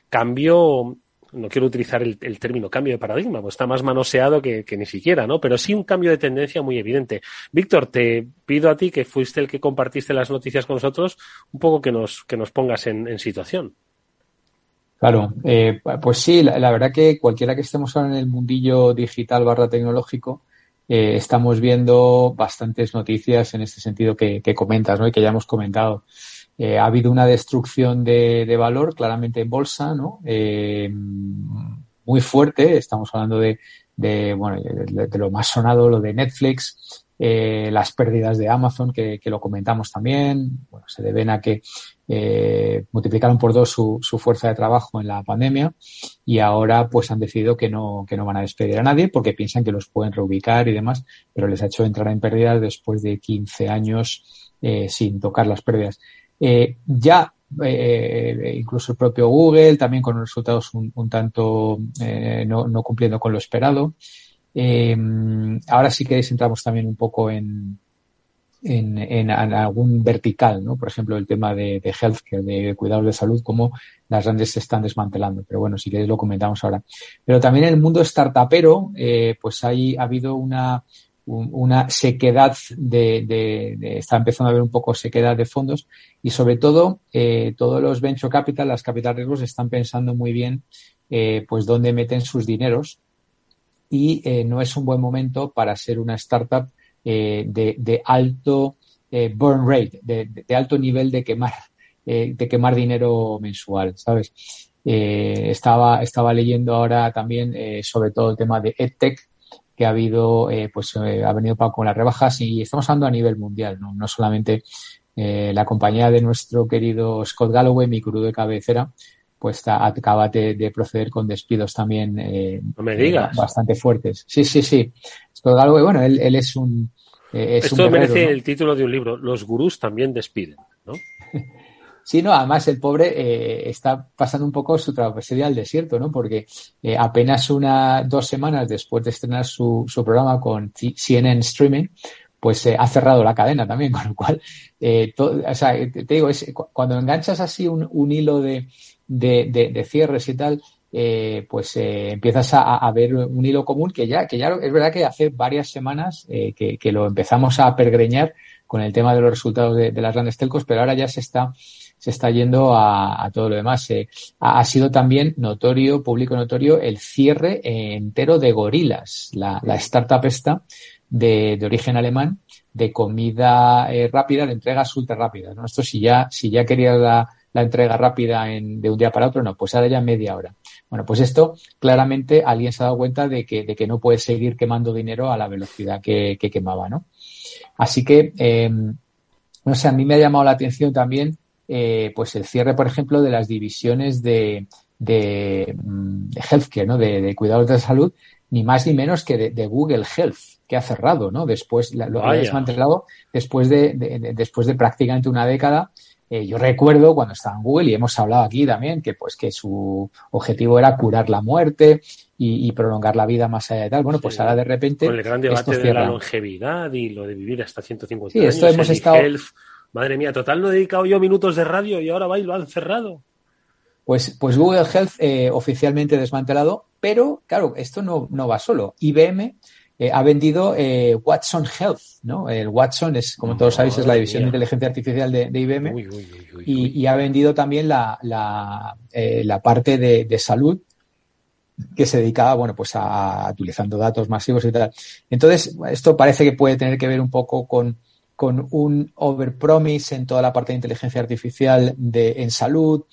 cambio, no quiero utilizar el, término cambio de paradigma, pues está más manoseado que, ni siquiera, ¿no? Pero sí un cambio de tendencia muy evidente. Víctor, te pido a ti, que fuiste el que compartiste las noticias con nosotros, un poco que nos, que nos pongas en, situación. Claro, eh, pues sí, la, la, verdad que cualquiera que estemos ahora en el mundillo digital barra tecnológico, eh, estamos viendo bastantes noticias en este sentido que, comentas ¿no? y que ya hemos comentado. Eh, ha habido una destrucción de, valor claramente en bolsa, ¿no? Eh, muy fuerte. Estamos hablando de, bueno, de, lo más sonado, lo de Netflix, las pérdidas de Amazon, que, lo comentamos también, bueno, se deben a que eh, multiplicaron por dos su, su, fuerza de trabajo en la pandemia y ahora pues han decidido que no, que no van a despedir a nadie porque piensan que los pueden reubicar y demás, pero les ha hecho entrar en pérdidas después de 15 años eh, sin tocar las pérdidas. Eh, ya eh, incluso el propio Google también con resultados un, tanto eh, no, no, cumpliendo con lo esperado. Eh, ahora sí que entramos también un poco en, en, en, algún vertical, ¿no? Por ejemplo, el tema de, de healthcare, de cuidados de salud, como las grandes se están desmantelando. Pero bueno, si queréis lo comentamos ahora. Pero también en el mundo startupero, eh, pues ahí ha habido una, una sequedad de, de, de, está empezando a haber un poco sequedad de fondos y sobre todo eh, todos los venture capital, las capital riesgos están pensando muy bien eh, pues dónde meten sus dineros y eh, no es un buen momento para ser una startup eh, de, de, alto eh, burn rate, de, de, alto nivel de quemar, eh, de quemar dinero mensual, ¿sabes? Eh, estaba, estaba leyendo ahora también sobre todo el tema de EdTech que ha habido, eh, pues eh, ha venido con las rebajas y estamos hablando a nivel mundial, no, no solamente eh, la compañía de nuestro querido Scott Galloway, mi crudo de cabecera, pues acaba de, proceder con despidos también no me digas. bastante fuertes. Sí, sí, sí. Scott Galloway, bueno, él, él es un... Esto merece el título de un libro. Los gurús también despiden, ¿no? Sí, no, además el pobre eh, está pasando un poco su travesía al desierto, ¿no? Porque eh, apenas una, dos semanas después de estrenar su, su programa con CNN Streaming, pues eh, ha cerrado la cadena también, con lo cual, o sea, te, digo, es, cuando enganchas así un, un hilo de, de, de, cierres y tal, pues empiezas a, a, ver un hilo común que ya, que ya es verdad que hace varias semanas que, que, lo empezamos a pergreñar con el tema de los resultados de, de las grandes telcos, pero ahora ya se está se está yendo a, todo lo demás. Eh, ha, sido también notorio, público notorio, el cierre entero de Gorilas, la, startup esta de, origen alemán de comida eh, rápida, de entregas ultra rápidas. ¿no? Esto si ya, si ya quería la, entrega rápida en, de un día para otro, no, pues ahora ya media hora. Bueno, pues esto claramente alguien se ha dado cuenta de que, de que no puede seguir quemando dinero a la velocidad que, quemaba, ¿no? Así que, eh, no sé, a mí me ha llamado la atención también eh, pues el cierre, por ejemplo, de las divisiones de, de, mm, healthcare, ¿no? De, cuidados de salud, ni más ni menos que de, Google Health, que ha cerrado, ¿no? Después, lo ha desmantelado después de, después de prácticamente una década. Eh, yo recuerdo cuando estaba en Google y hemos hablado aquí también que pues que su objetivo era curar la muerte y, prolongar la vida más allá de tal. Bueno, pues ahora de repente. Con el gran debate de la longevidad y lo de vivir hasta 150 sí, años. Esto hemos estado. Madre mía, total no he dedicado yo minutos de radio y ahora va y lo han cerrado. Pues, pues Google Health eh, oficialmente desmantelado, pero claro, esto no, no va solo. IBM eh, ha vendido eh, Watson Health, ¿no? El Watson es, como todos sabéis, es la división de inteligencia artificial de, IBM y, ha vendido también la, la, la parte de, de, salud que se dedicaba, bueno, pues a, utilizando datos masivos y tal. Entonces, esto parece que puede tener que ver un poco con con un overpromise en toda la parte de inteligencia artificial de, en salud.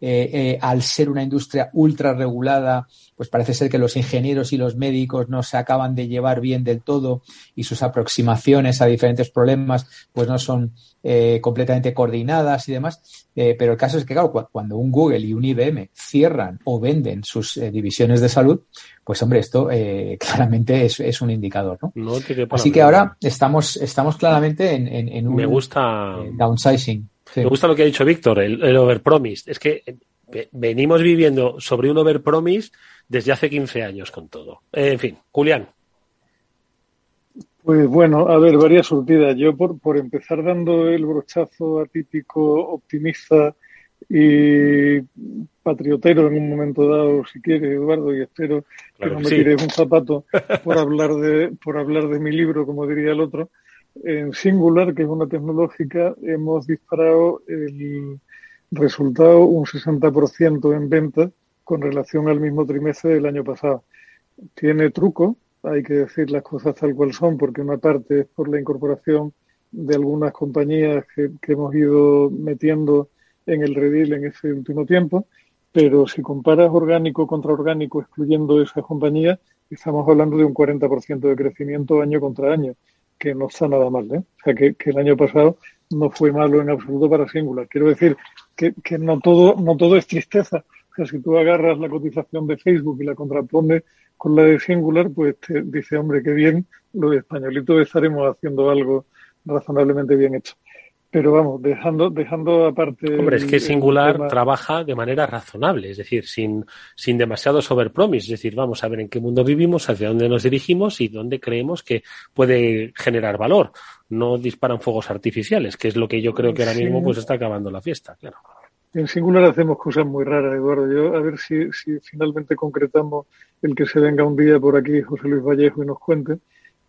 Eh, eh, al ser una industria ultra regulada, pues parece ser que los ingenieros y los médicos no se acaban de llevar bien del todo y sus aproximaciones a diferentes problemas pues no son eh, completamente coordinadas y demás. Eh, pero el caso es que, claro, cuando un Google y un IBM cierran o venden sus eh, divisiones de salud, pues hombre, esto claramente es, un indicador, ¿no? Así que ahora estamos, estamos claramente en, un Me gusta... downsizing. Me gusta lo que ha dicho Víctor, el, el overpromise. Es que venimos viviendo sobre un overpromise desde hace 15 años con todo. en fin, Julián. Pues bueno, a ver, varias surtidas. Yo por, por empezar dando el brochazo atípico, optimista y patriotero en un momento dado, si quiere, Eduardo, y espero que no me tires un zapato por hablar de por hablar de mi libro, como diría el otro. En Singular, que es una tecnológica, hemos disparado el resultado un 60% en ventas con relación al mismo trimestre del año pasado. Tiene truco, hay que decir las cosas tal cual son, porque una parte es por la incorporación de algunas compañías que, hemos ido metiendo en el redil en ese último tiempo, pero si comparas orgánico contra orgánico, excluyendo esas compañías, estamos hablando de un 40% de crecimiento año contra año, que no está nada mal. ¿eh? O sea, que, el año pasado no fue malo en absoluto para Singular. Quiero decir que, que no, todo, no todo es tristeza si tú agarras la cotización de Facebook y la contrapones con la de Singular, pues te dice, hombre, qué bien, lo de españolito estaremos haciendo algo razonablemente bien hecho. Pero vamos, dejando, dejando aparte. Hombre, es que Singular trabaja de manera razonable, es decir, sin, sin demasiado sobrepromis. Es decir, vamos a ver en qué mundo vivimos, hacia dónde nos dirigimos y dónde creemos que puede generar valor. No disparan fuegos artificiales, que es lo que yo creo que ahora mismo pues está acabando la fiesta, claro. En Singular hacemos cosas muy raras, Eduardo. Yo, a ver si, si finalmente concretamos el que se venga un día por aquí José Luis Vallejo y nos cuente,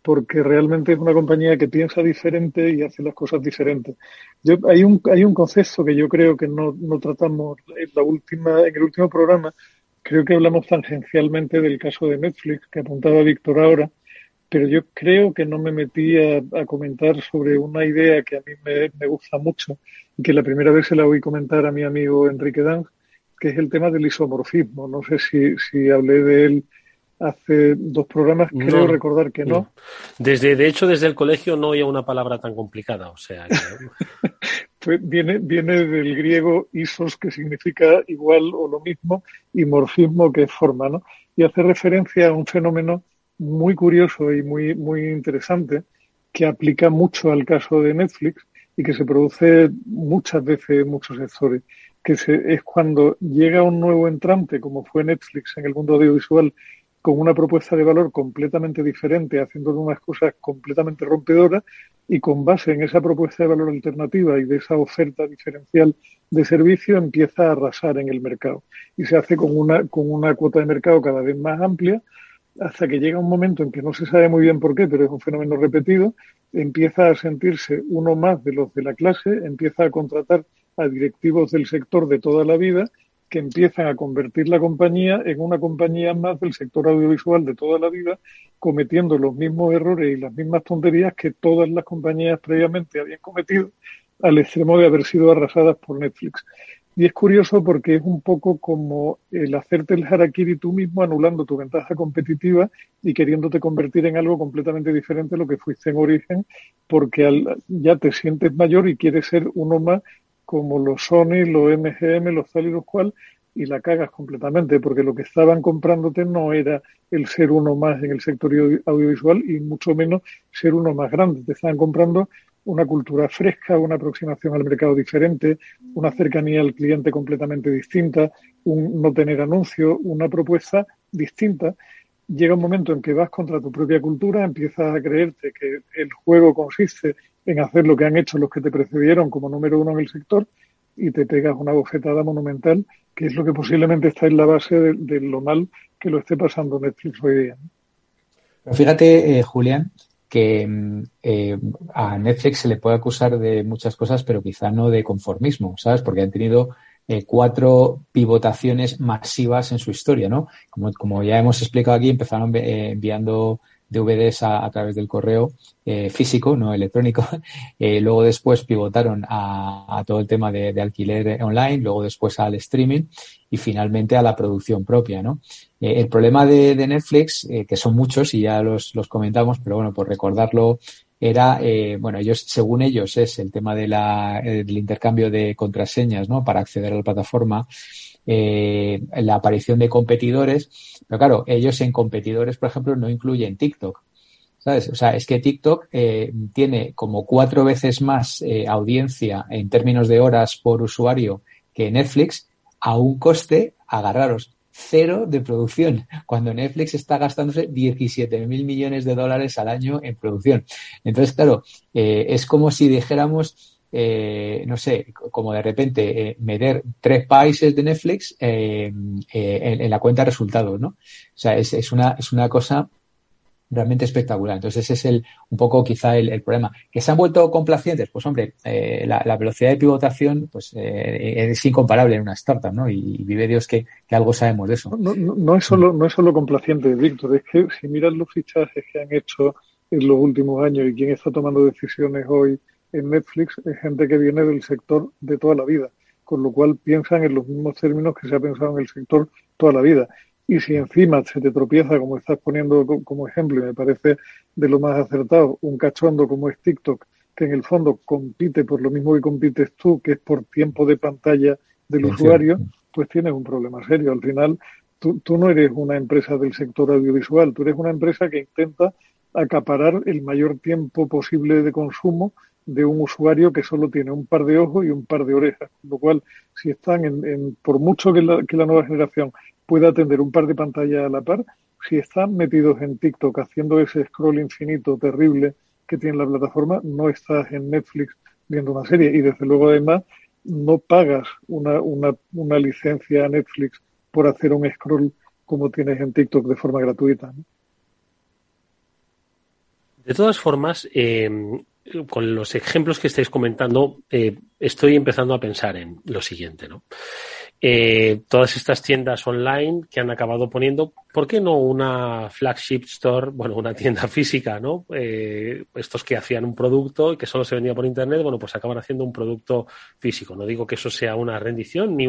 porque realmente es una compañía que piensa diferente y hace las cosas diferentes. Yo, hay, un, hay un concepto que yo creo que no, no tratamos en, la última, en el último programa. Creo que hablamos tangencialmente del caso de Netflix, que apuntaba Víctor ahora, pero yo creo que no me metí a, comentar sobre una idea que a mí me, gusta mucho y que la primera vez se la oí comentar a mi amigo Enrique Danz, que es el tema del isomorfismo. No sé si, si hablé de él hace dos programas, creo recordar que no. Desde, de hecho, desde el colegio no había una palabra tan complicada, o sea. pues viene, viene del griego isos, que significa igual o lo mismo, y morfismo, que es forma, ¿no? Y hace referencia a un fenómeno muy curioso y muy, muy interesante que aplica mucho al caso de Netflix y que se produce muchas veces en muchos sectores, que se, es cuando llega un nuevo entrante, como fue Netflix en el mundo audiovisual, con una propuesta de valor completamente diferente, haciendo unas cosas completamente rompedoras y con base en esa propuesta de valor alternativa y de esa oferta diferencial de servicio empieza a arrasar en el mercado. Y se hace con una, con una cuota de mercado cada vez más amplia hasta que llega un momento en que no se sabe muy bien por qué, pero es un fenómeno repetido, empieza a sentirse uno más de los de la clase, empieza a contratar a directivos del sector de toda la vida que empiezan a convertir la compañía en una compañía más del sector audiovisual de toda la vida, cometiendo los mismos errores y las mismas tonterías que todas las compañías previamente habían cometido, al extremo de haber sido arrasadas por Netflix. Y es curioso porque es un poco como el hacerte el harakiri tú mismo, anulando tu ventaja competitiva y queriéndote convertir en algo completamente diferente a lo que fuiste en origen, porque ya te sientes mayor y quieres ser uno más como los Sony, los MGM, los tal los cual, y la cagas completamente, porque lo que estaban comprándote no era el ser uno más en el sector audiovisual y mucho menos ser uno más grande. Te estaban comprando una cultura fresca, una aproximación al mercado diferente, una cercanía al cliente completamente distinta, un no tener anuncio, una propuesta distinta. Llega un momento en que vas contra tu propia cultura, empiezas a creerte que el juego consiste en hacer lo que han hecho los que te precedieron como número uno en el sector y te pegas una bofetada monumental, que es lo que posiblemente está en la base de, lo mal que lo esté pasando Netflix hoy día. Fíjate, eh, Julián, que mm, eh, a Netflix se le puede acusar de muchas cosas, pero quizá no de conformismo, ¿sabes? Porque han tenido eh, cuatro pivotaciones masivas en su historia, ¿no? Como, como ya hemos explicado aquí, empezaron enviando DVDs a, a través del correo eh, físico, no electrónico. Eh, luego después pivotaron a, todo el tema de, alquiler online, luego después al streaming y finalmente a la producción propia, ¿no? Eh, el problema de, Netflix, que son muchos y ya los, los comentamos, pero bueno, por recordarlo, era, bueno, ellos, según ellos, es el tema del intercambio de contraseñas, ¿no? Para acceder a la plataforma eh, la aparición de competidores, pero claro, ellos en competidores, por ejemplo, no incluyen TikTok. ¿Sabes? O sea, es que TikTok eh, tiene como cuatro veces más eh, audiencia en términos de horas por usuario que Netflix a un coste, agarraros, cero de producción, cuando Netflix está gastándose 17 mil millones de dólares al año en producción. Entonces, claro, eh, es como si dijéramos eh, no sé, como de repente eh, meter tres países de Netflix eh, en, la cuenta de resultados, ¿no? O sea, es, es, una, es una cosa realmente espectacular. Entonces ese es el, un poco quizá el, problema. ¿Que se han vuelto complacientes? Pues hombre, la, velocidad de pivotación pues es incomparable en una startup, ¿no? Y, vive Dios que, algo sabemos de eso. No, no, no, es solo, no es solo complaciente, Víctor, es que si miras los fichajes que han hecho en los últimos años y quién está tomando decisiones hoy en Netflix es gente que viene del sector de toda la vida, con lo cual piensan en los mismos términos que se ha pensado en el sector toda la vida. Y si encima se te tropieza, como estás poniendo como ejemplo, y me parece de lo más acertado, un cachondo como es TikTok, que en el fondo compite por lo mismo que compites tú, que es por tiempo de pantalla del usuario, pues tienes un problema serio. Al final, tú, tú no eres una empresa del sector audiovisual, tú eres una empresa que intenta acaparar el mayor tiempo posible de consumo de un usuario que solo tiene un par de ojos y un par de orejas. Con lo cual, si están en, por mucho que la, que la nueva generación pueda atender un par de pantallas a la par, si están metidos en TikTok haciendo ese scroll infinito terrible que tiene la plataforma, no estás en Netflix viendo una serie. Y desde luego, además, no pagas una, una, una licencia a Netflix por hacer un scroll como tienes en TikTok de forma gratuita. De todas formas, eh, con los ejemplos que estáis comentando, eh, estoy empezando a pensar en lo siguiente, ¿no? Eh, todas estas tiendas online que han acabado poniendo, ¿por qué no una flagship store, bueno, una tienda física, ¿no? Eh, estos que hacían un producto y que solo se vendía por internet, bueno, pues acaban haciendo un producto físico. No digo que eso sea una rendición ni,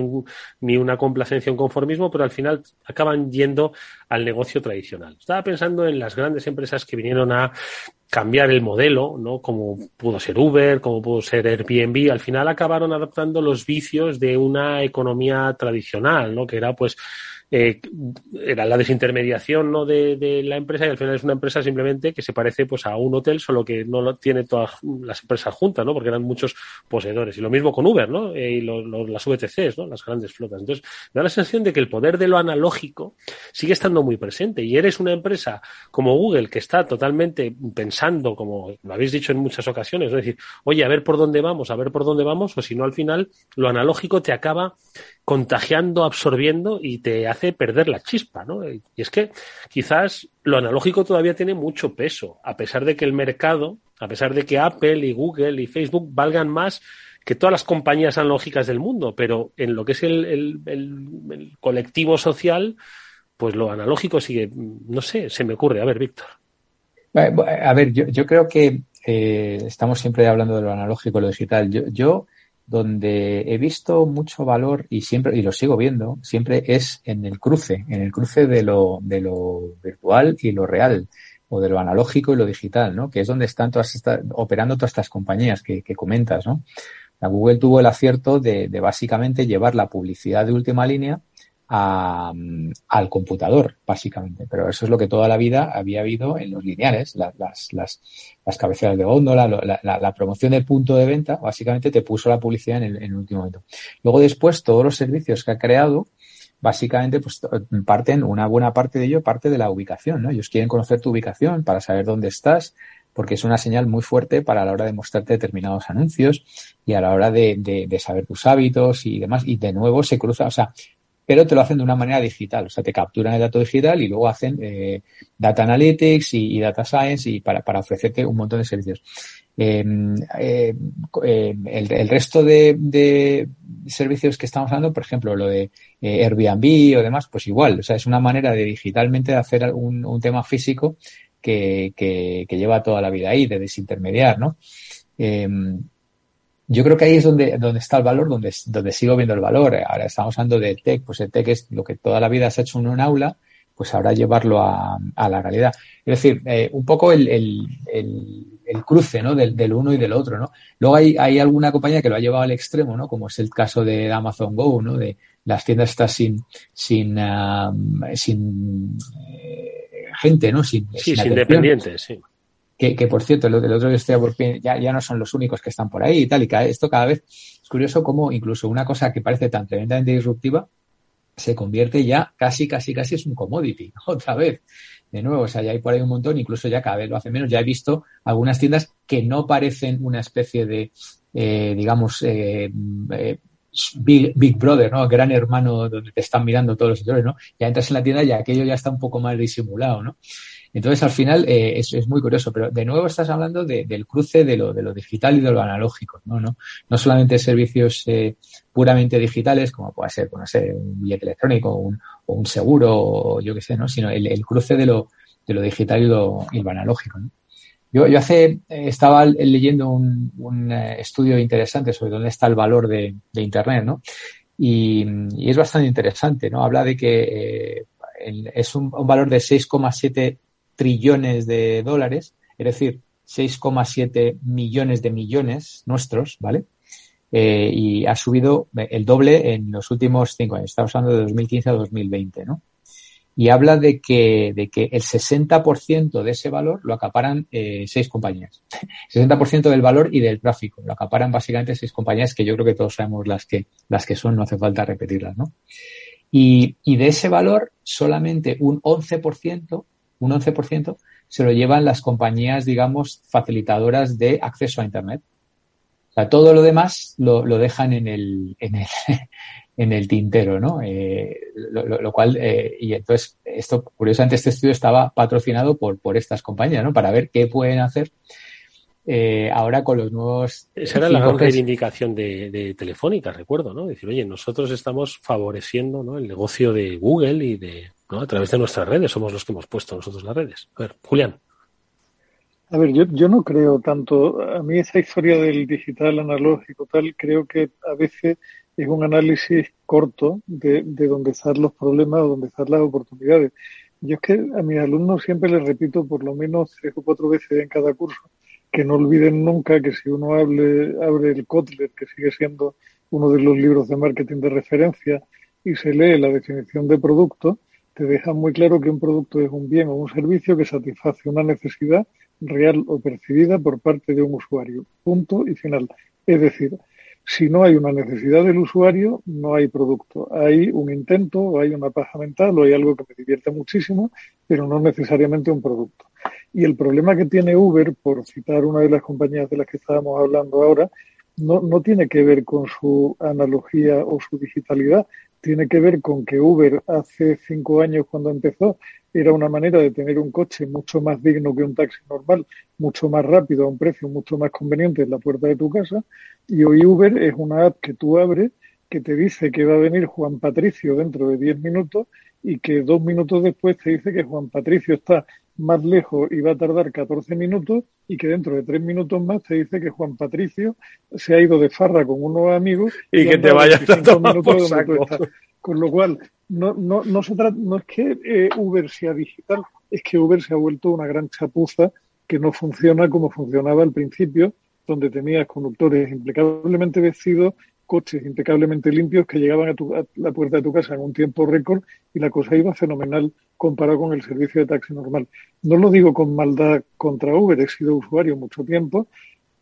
ni una complacencia, un conformismo, pero al final acaban yendo al negocio tradicional. Estaba pensando en las grandes empresas que vinieron a cambiar el modelo, ¿no? Como pudo ser Uber, como pudo ser Airbnb, al final acabaron adaptando los vicios de una economía tradicional, ¿no? Que era pues eh, era la desintermediación ¿no? de, de, la empresa y al final es una empresa simplemente que se parece pues a un hotel, solo que no lo tiene todas las empresas juntas, ¿no? Porque eran muchos poseedores. Y lo mismo con Uber, ¿no? Eh, y las VTCs, ¿no? Las grandes flotas. Entonces, da la sensación de que el poder de lo analógico sigue estando muy presente. Y eres una empresa como Google que está totalmente pensando, como lo habéis dicho en muchas ocasiones, es decir, oye, a ver por dónde vamos, a ver por dónde vamos, o si no, al final lo analógico te acaba contagiando, absorbiendo y te hace perder la chispa, ¿no? Y es que quizás lo analógico todavía tiene mucho peso, a pesar de que el mercado, a pesar de que Apple y Google y Facebook valgan más que todas las compañías analógicas del mundo, pero en lo que es el, el, el, colectivo social, pues lo analógico sigue, no sé, se me ocurre. A ver, Víctor. A ver, yo, yo creo que eh, estamos siempre hablando de lo analógico, lo digital. Yo donde he visto mucho valor y siempre, y lo sigo viendo, siempre es en el cruce, en el cruce de lo, de lo virtual y lo real, o de lo analógico y lo digital, ¿no? Que es donde están todas estas, operando todas estas compañías que, comentas, ¿no? La Google tuvo el acierto de, de básicamente llevar la publicidad de última línea al computador, básicamente. Pero eso es lo que toda la vida había habido en los lineales, las, las, las, las cabeceras de góndola, la, la, la, promoción del punto de venta, básicamente te puso la publicidad en el, en el último momento. Luego después, todos los servicios que ha creado, básicamente pues parten, una buena parte de ello parte de la ubicación, ¿no? Ellos quieren conocer tu ubicación para saber dónde estás, porque es una señal muy fuerte para la hora de mostrarte determinados anuncios y a la hora de, de, de saber tus hábitos y demás. Y de nuevo se cruza, o sea, pero te lo hacen de una manera digital, o sea, te capturan el dato digital y luego hacen eh, data analytics y, data science y para, para ofrecerte un montón de servicios. Eh, eh, el, el, resto de, de, servicios que estamos hablando, por ejemplo, lo de eh, Airbnb o demás, pues igual, o sea, es una manera de digitalmente hacer un, un tema físico que, que, que, lleva toda la vida ahí, de desintermediar, ¿no? Yo creo que ahí es donde, donde está el valor, donde, donde sigo viendo el valor. Ahora estamos hablando de tech, pues el tech es lo que toda la vida se ha hecho en un aula, pues ahora llevarlo a, a la realidad. Es decir, eh, un poco el, el, el, el cruce, ¿no? Del, del, uno y del otro, ¿no? Luego hay, hay alguna compañía que lo ha llevado al extremo, ¿no? Como es el caso de Amazon Go, ¿no? De las tiendas estas sin, sin, um, sin eh, gente, ¿no? Sin, sí, sin, sin independientes, sí que, que por cierto, el, el otro día por ya, ya no son los únicos que están por ahí y tal, y cada, esto cada vez es curioso cómo incluso una cosa que parece tan tremendamente disruptiva se convierte ya casi, casi, casi es un commodity, otra vez. De nuevo, o sea, ya hay por ahí un montón, incluso ya cada vez lo hace menos. Ya he visto algunas tiendas que no parecen una especie de, eh, digamos, eh, eh, Big, Big, Brother, ¿no? Gran hermano donde te están mirando todos los sectores, ¿no? Ya entras en la tienda y aquello ya está un poco más disimulado, ¿no? Entonces, al final, eh, es, es, muy curioso, pero de nuevo estás hablando de, del cruce de lo, de lo digital y de lo analógico, ¿no? No, no solamente servicios eh, puramente digitales, como puede ser, bueno, sé, un billete electrónico un, o un seguro, o yo qué sé, ¿no? Sino el, el, cruce de lo, de lo digital y lo, y lo analógico, ¿no? Yo, yo hace, eh, estaba leyendo un, un estudio interesante sobre dónde está el valor de, de Internet, ¿no? Y, y, es bastante interesante, ¿no? Habla de que eh, es un, un, valor de 6,7 trillones de dólares, es decir, 6,7 millones de millones nuestros, ¿vale? Eh, y ha subido el doble en los últimos cinco años. Estamos hablando de 2015 a 2020, ¿no? Y habla de que, de que el 60% de ese valor lo acaparan eh, seis compañías. 60% del valor y del tráfico. Lo acaparan básicamente seis compañías que yo creo que todos sabemos las que, las que son, no hace falta repetirlas, ¿no? Y, y de ese valor, solamente un 11% un 11%, se lo llevan las compañías, digamos, facilitadoras de acceso a Internet. O sea, todo lo demás lo, lo dejan en el, en el, en el tintero, ¿no? Eh, lo, lo, cual, eh, y entonces, esto, curiosamente, este estudio estaba patrocinado por, por estas compañías, ¿no? Para ver qué pueden hacer. eh, ahora con los nuevos. Esa era la gran reivindicación de, Telefónica, recuerdo, ¿no? Decir, oye, nosotros estamos favoreciendo ¿no? el negocio de Google y de. ¿No? A través de nuestras redes, somos los que hemos puesto nosotros las redes. A ver, Julián. A ver, yo, yo no creo tanto. A mí esa historia del digital analógico, tal, creo que a veces es un análisis corto de, de dónde están los problemas o dónde están las oportunidades. Yo es que a mis alumnos siempre les repito por lo menos tres o cuatro veces en cada curso que no olviden nunca que si uno hable, abre el Kotler, que sigue siendo uno de los libros de marketing de referencia, y se lee la definición de producto, te deja muy claro que un producto es un bien o un servicio que satisface una necesidad real o percibida por parte de un usuario. Punto y final. Es decir, si no hay una necesidad del usuario, no hay producto. Hay un intento, o hay una paja mental, o hay algo que me divierte muchísimo, pero no necesariamente un producto. Y el problema que tiene Uber, por citar una de las compañías de las que estábamos hablando ahora, no, no tiene que ver con su analogía o su digitalidad, tiene que ver con que Uber hace cinco años cuando empezó era una manera de tener un coche mucho más digno que un taxi normal, mucho más rápido a un precio mucho más conveniente en la puerta de tu casa. Y hoy Uber es una app que tú abres que te dice que va a venir Juan Patricio dentro de 10 minutos y que dos minutos después te dice que Juan Patricio está más lejos y va a tardar 14 minutos y que dentro de tres minutos más te dice que Juan Patricio se ha ido de farra con unos amigos y, que te vayas a tomar por saco. Con lo cual, no, no, no, se trata, no es que eh, Uber sea digital, es que Uber se ha vuelto una gran chapuza que no funciona como funcionaba al principio, donde tenías conductores impecablemente vestidos, coches impecablemente limpios que llegaban a, tu, a la puerta de tu casa en un tiempo récord y la cosa iba fenomenal comparado con el servicio de taxi normal. No lo digo con maldad contra Uber, he sido usuario mucho tiempo,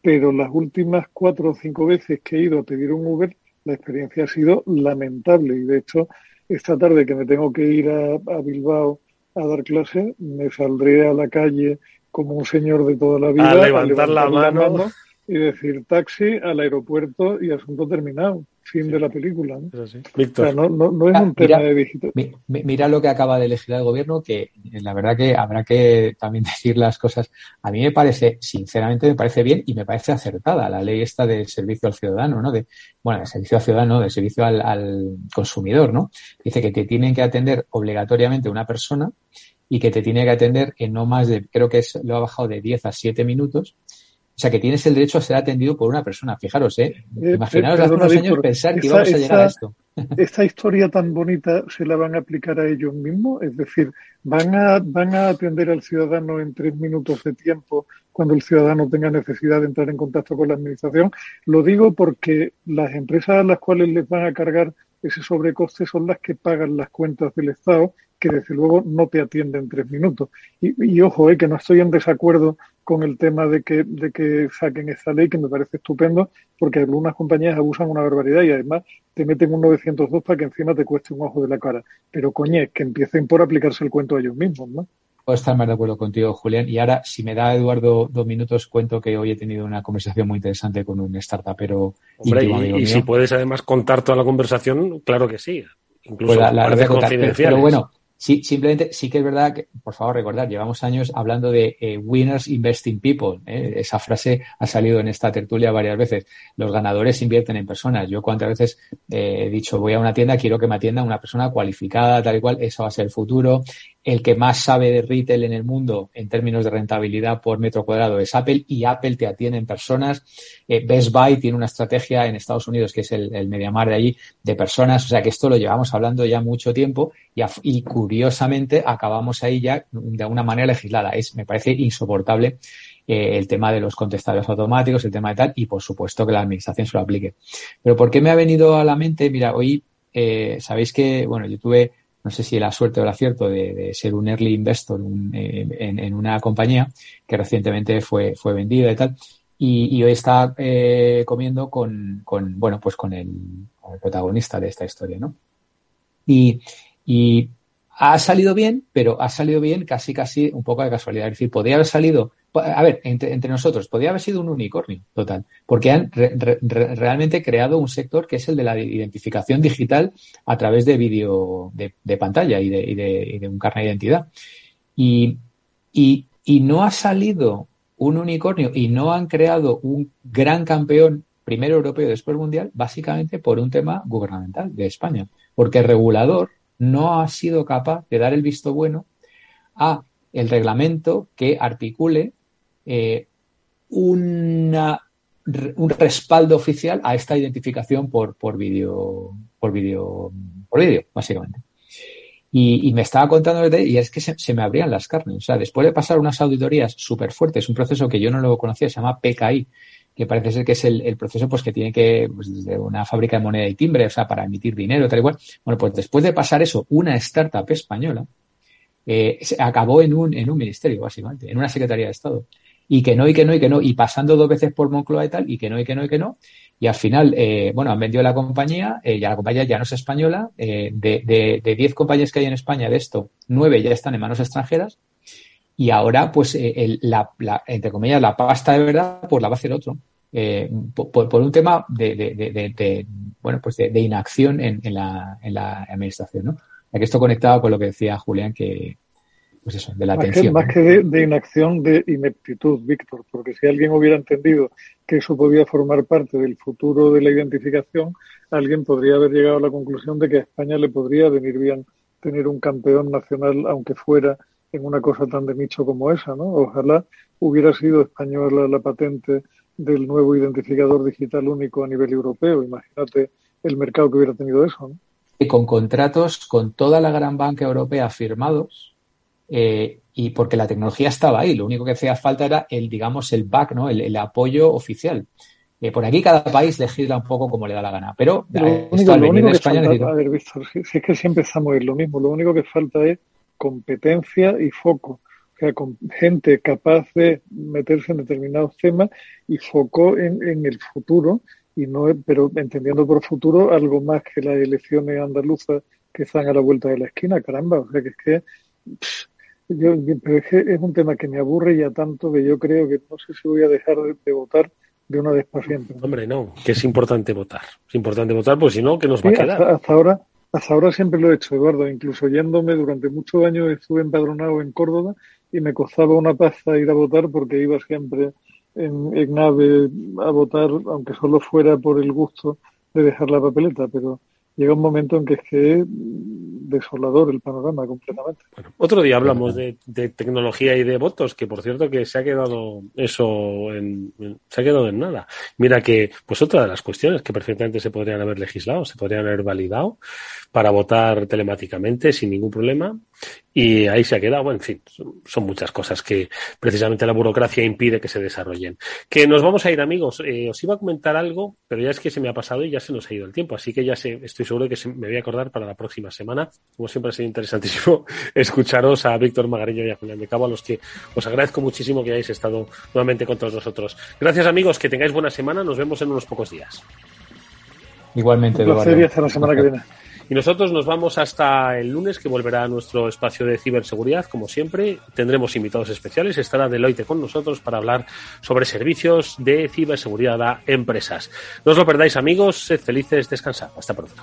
pero las últimas cuatro o cinco veces que he ido a pedir un Uber, la experiencia ha sido lamentable y de hecho esta tarde que me tengo que ir a, Bilbao a dar clase, me saldré a la calle como un señor de toda la vida. A levantar, la, mano. Y decir taxi al aeropuerto y asunto terminado fin de la película. ¿no? Víctor. no, no, es un tema de digital. Mira lo que acaba de elegir el gobierno, que la verdad que habrá que también decir las cosas. A mí me parece, sinceramente, me parece bien y me parece acertada la ley esta del servicio al ciudadano, ¿no? De, bueno, del servicio al ciudadano, del servicio al, al consumidor, ¿no? Dice que te tienen que atender obligatoriamente una persona y que te tiene que atender en no más de, creo que es, lo ha bajado de 10 a 7 minutos sea, que tienes el derecho a ser atendido por una persona. Fijaros, ¿eh? eh Imaginaos hace unos años pensar que íbamos a llegar a esto. Esta historia tan bonita se la van a aplicar a ellos mismos, es decir, van a, van a atender al ciudadano en tres minutos de tiempo cuando el ciudadano tenga necesidad de entrar en contacto con la administración. Lo digo porque las empresas a las cuales les van a cargar ese sobrecoste son las que pagan las cuentas del Estado, que desde luego no te atienden tres minutos. Y, ojo, eh, que no estoy en desacuerdo con el tema de que, de que saquen esta ley, que me parece estupendo, porque algunas compañías abusan una barbaridad y además te meten un 902 para que encima te cueste un ojo de la cara. Pero coñe, que empiecen por aplicarse el cuento a ellos mismos, ¿no? Puedo estar más de acuerdo contigo, Julián. Y ahora, si me da Eduardo dos minutos, cuento que hoy he tenido una conversación muy interesante con un startupero Hombre, y, si puedes además contar toda la conversación, claro que sí. Incluso pues la, confidencial. pero, bueno, Sí, simplemente sí que es verdad que, por favor, recordar, llevamos años hablando de eh, winners investing people. ¿eh? Esa frase ha salido en esta tertulia varias veces. Los ganadores invierten en personas. Yo cuántas veces eh, he dicho, voy a una tienda, quiero que me atienda una persona cualificada, tal y cual, eso va a ser el futuro el que más sabe de retail en el mundo en términos de rentabilidad por metro cuadrado es Apple y Apple te atiende en personas. Best Buy tiene una estrategia en Estados Unidos, que es el, el Mediamar de allí, de personas. O sea que esto lo llevamos hablando ya mucho tiempo y, y curiosamente acabamos ahí ya de alguna manera legislada. Es, me parece insoportable eh, el tema de los contestadores automáticos, el tema de tal, y por supuesto que la administración se lo aplique. Pero ¿por qué me ha venido a la mente? Mira, hoy eh, sabéis que, bueno, yo tuve no sé si la suerte o el acierto de, ser un early investor en, una compañía que recientemente fue, fue vendida y tal. Y, hoy está eh, comiendo con, con, bueno, pues con el, protagonista de esta historia, ¿no? Y, y ha salido bien, pero ha salido bien casi casi un poco de casualidad. Es decir, podría haber salido a ver, entre, nosotros, podría haber sido un unicornio total, porque han realmente creado un sector que es el de la identificación digital a través de vídeo de, pantalla y de, y, de, un carnet de identidad. Y, no ha salido un unicornio y no han creado un gran campeón, primero europeo después mundial, básicamente por un tema gubernamental de España. Porque el regulador no ha sido capaz de dar el visto bueno a el reglamento que articule eh, una, un respaldo oficial a esta identificación por, por vídeo, por vídeo, por vídeo, básicamente. Y, me estaba contando y es que se, me abrían las carnes. O sea, después de pasar unas auditorías súper fuertes, un proceso que yo no lo conocía, se llama PKI, que parece ser que es el, proceso pues que tiene que, pues desde una fábrica de moneda y timbre, o sea, para emitir dinero, tal y cual. Bueno, pues después de pasar eso, una startup española eh, se acabó en un, en un ministerio, básicamente, en una Secretaría de Estado. Y que no, y que no, y que no, y pasando dos veces por Moncloa y tal, y que no, y que no, y que no. Y al final, eh, bueno, han vendido la compañía, eh, ya la compañía ya no es española. Eh, de, de, diez compañías que hay en España de esto, nueve ya están en manos extranjeras. Y ahora, pues, la, entre comillas, la pasta de verdad, pues la va a hacer otro. Por, un tema de, de, bueno, pues de, inacción en, en, la, en la administración, ¿no? Aquí esto conectado con lo que decía Julián, que, pues eso, de la más atención. Que, más que de, inacción, de ineptitud, Víctor, porque si alguien hubiera entendido que eso podía formar parte del futuro de la identificación, alguien podría haber llegado a la conclusión de que a España le podría venir bien tener un campeón nacional, aunque fuera en una cosa tan de nicho como esa, ¿no? Ojalá hubiera sido española la patente del nuevo identificador digital único a nivel europeo. Imagínate el mercado que hubiera tenido eso, ¿no? Y con contratos con toda la gran banca europea firmados, eh, y porque la tecnología estaba ahí, lo único que hacía falta era el, digamos, el back, ¿no? el, apoyo oficial. Eh, por aquí cada país legisla un poco como le da la gana, pero lo único, que España falta, a ver, Víctor, si, es que siempre estamos en lo mismo, lo único que falta es competencia y foco. O sea, con gente capaz de meterse en determinados temas y foco en, en el futuro, y no pero entendiendo por futuro algo más que las elecciones andaluzas que están a la vuelta de la esquina, caramba. O sea, que es que yo, pero es, que es un tema que me aburre ya tanto que yo creo que no sé si voy a dejar de, votar de una vez para siempre. Hombre, no, que es importante votar. Es importante votar, pues si no, ¿qué nos va a quedar? Hasta, ahora, hasta ahora siempre lo he hecho, Eduardo, incluso yéndome durante muchos años estuve empadronado en Córdoba y me costaba una pasta ir a votar porque iba siempre en, en nave a votar, aunque solo fuera por el gusto de dejar la papeleta, pero llega un momento en que es que desolador el panorama completamente. Bueno, otro día hablamos de, tecnología y de votos, que por cierto que se ha quedado eso en, se ha quedado en nada. Mira que, pues otra de las cuestiones que perfectamente se podrían haber legislado, se podrían haber validado para votar telemáticamente sin ningún problema y ahí se ha quedado. Bueno, en fin, son muchas cosas que precisamente la burocracia impide que se desarrollen. Que nos vamos a ir, amigos. Eh, os iba a comentar algo, pero ya es que se me ha pasado y ya se nos ha ido el tiempo. Así que ya sé, estoy seguro de que me voy a acordar para la próxima semana. Como siempre ha sido interesantísimo escucharos a Víctor Magariño y a Julián de Cabo, a los que os agradezco muchísimo que hayáis estado nuevamente con todos nosotros. Gracias, amigos. Que tengáis buena semana. Nos vemos en unos pocos días. Igualmente, Un placer y hasta la semana que viene. Y nosotros nos vamos hasta el lunes, que volverá a nuestro espacio de ciberseguridad, como siempre. Tendremos invitados especiales. Estará Deloitte con nosotros para hablar sobre servicios de ciberseguridad a empresas. No os lo perdáis, amigos. Sed felices, descansad. Hasta pronto.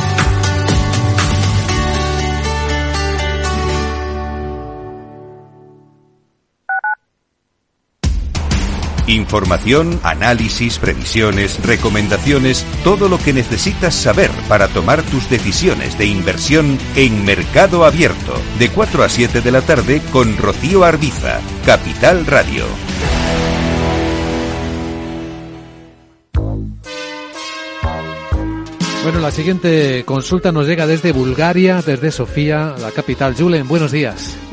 Información, análisis, previsiones, recomendaciones, todo lo que necesitas saber para tomar tus decisiones de inversión en Mercado Abierto, de 4 a 7 de la tarde con Rocío Arbiza, Capital Radio. Bueno, la siguiente consulta nos llega desde Bulgaria, desde Sofía, la capital. Julen, buenos días.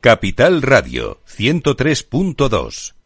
Capital Radio 103.2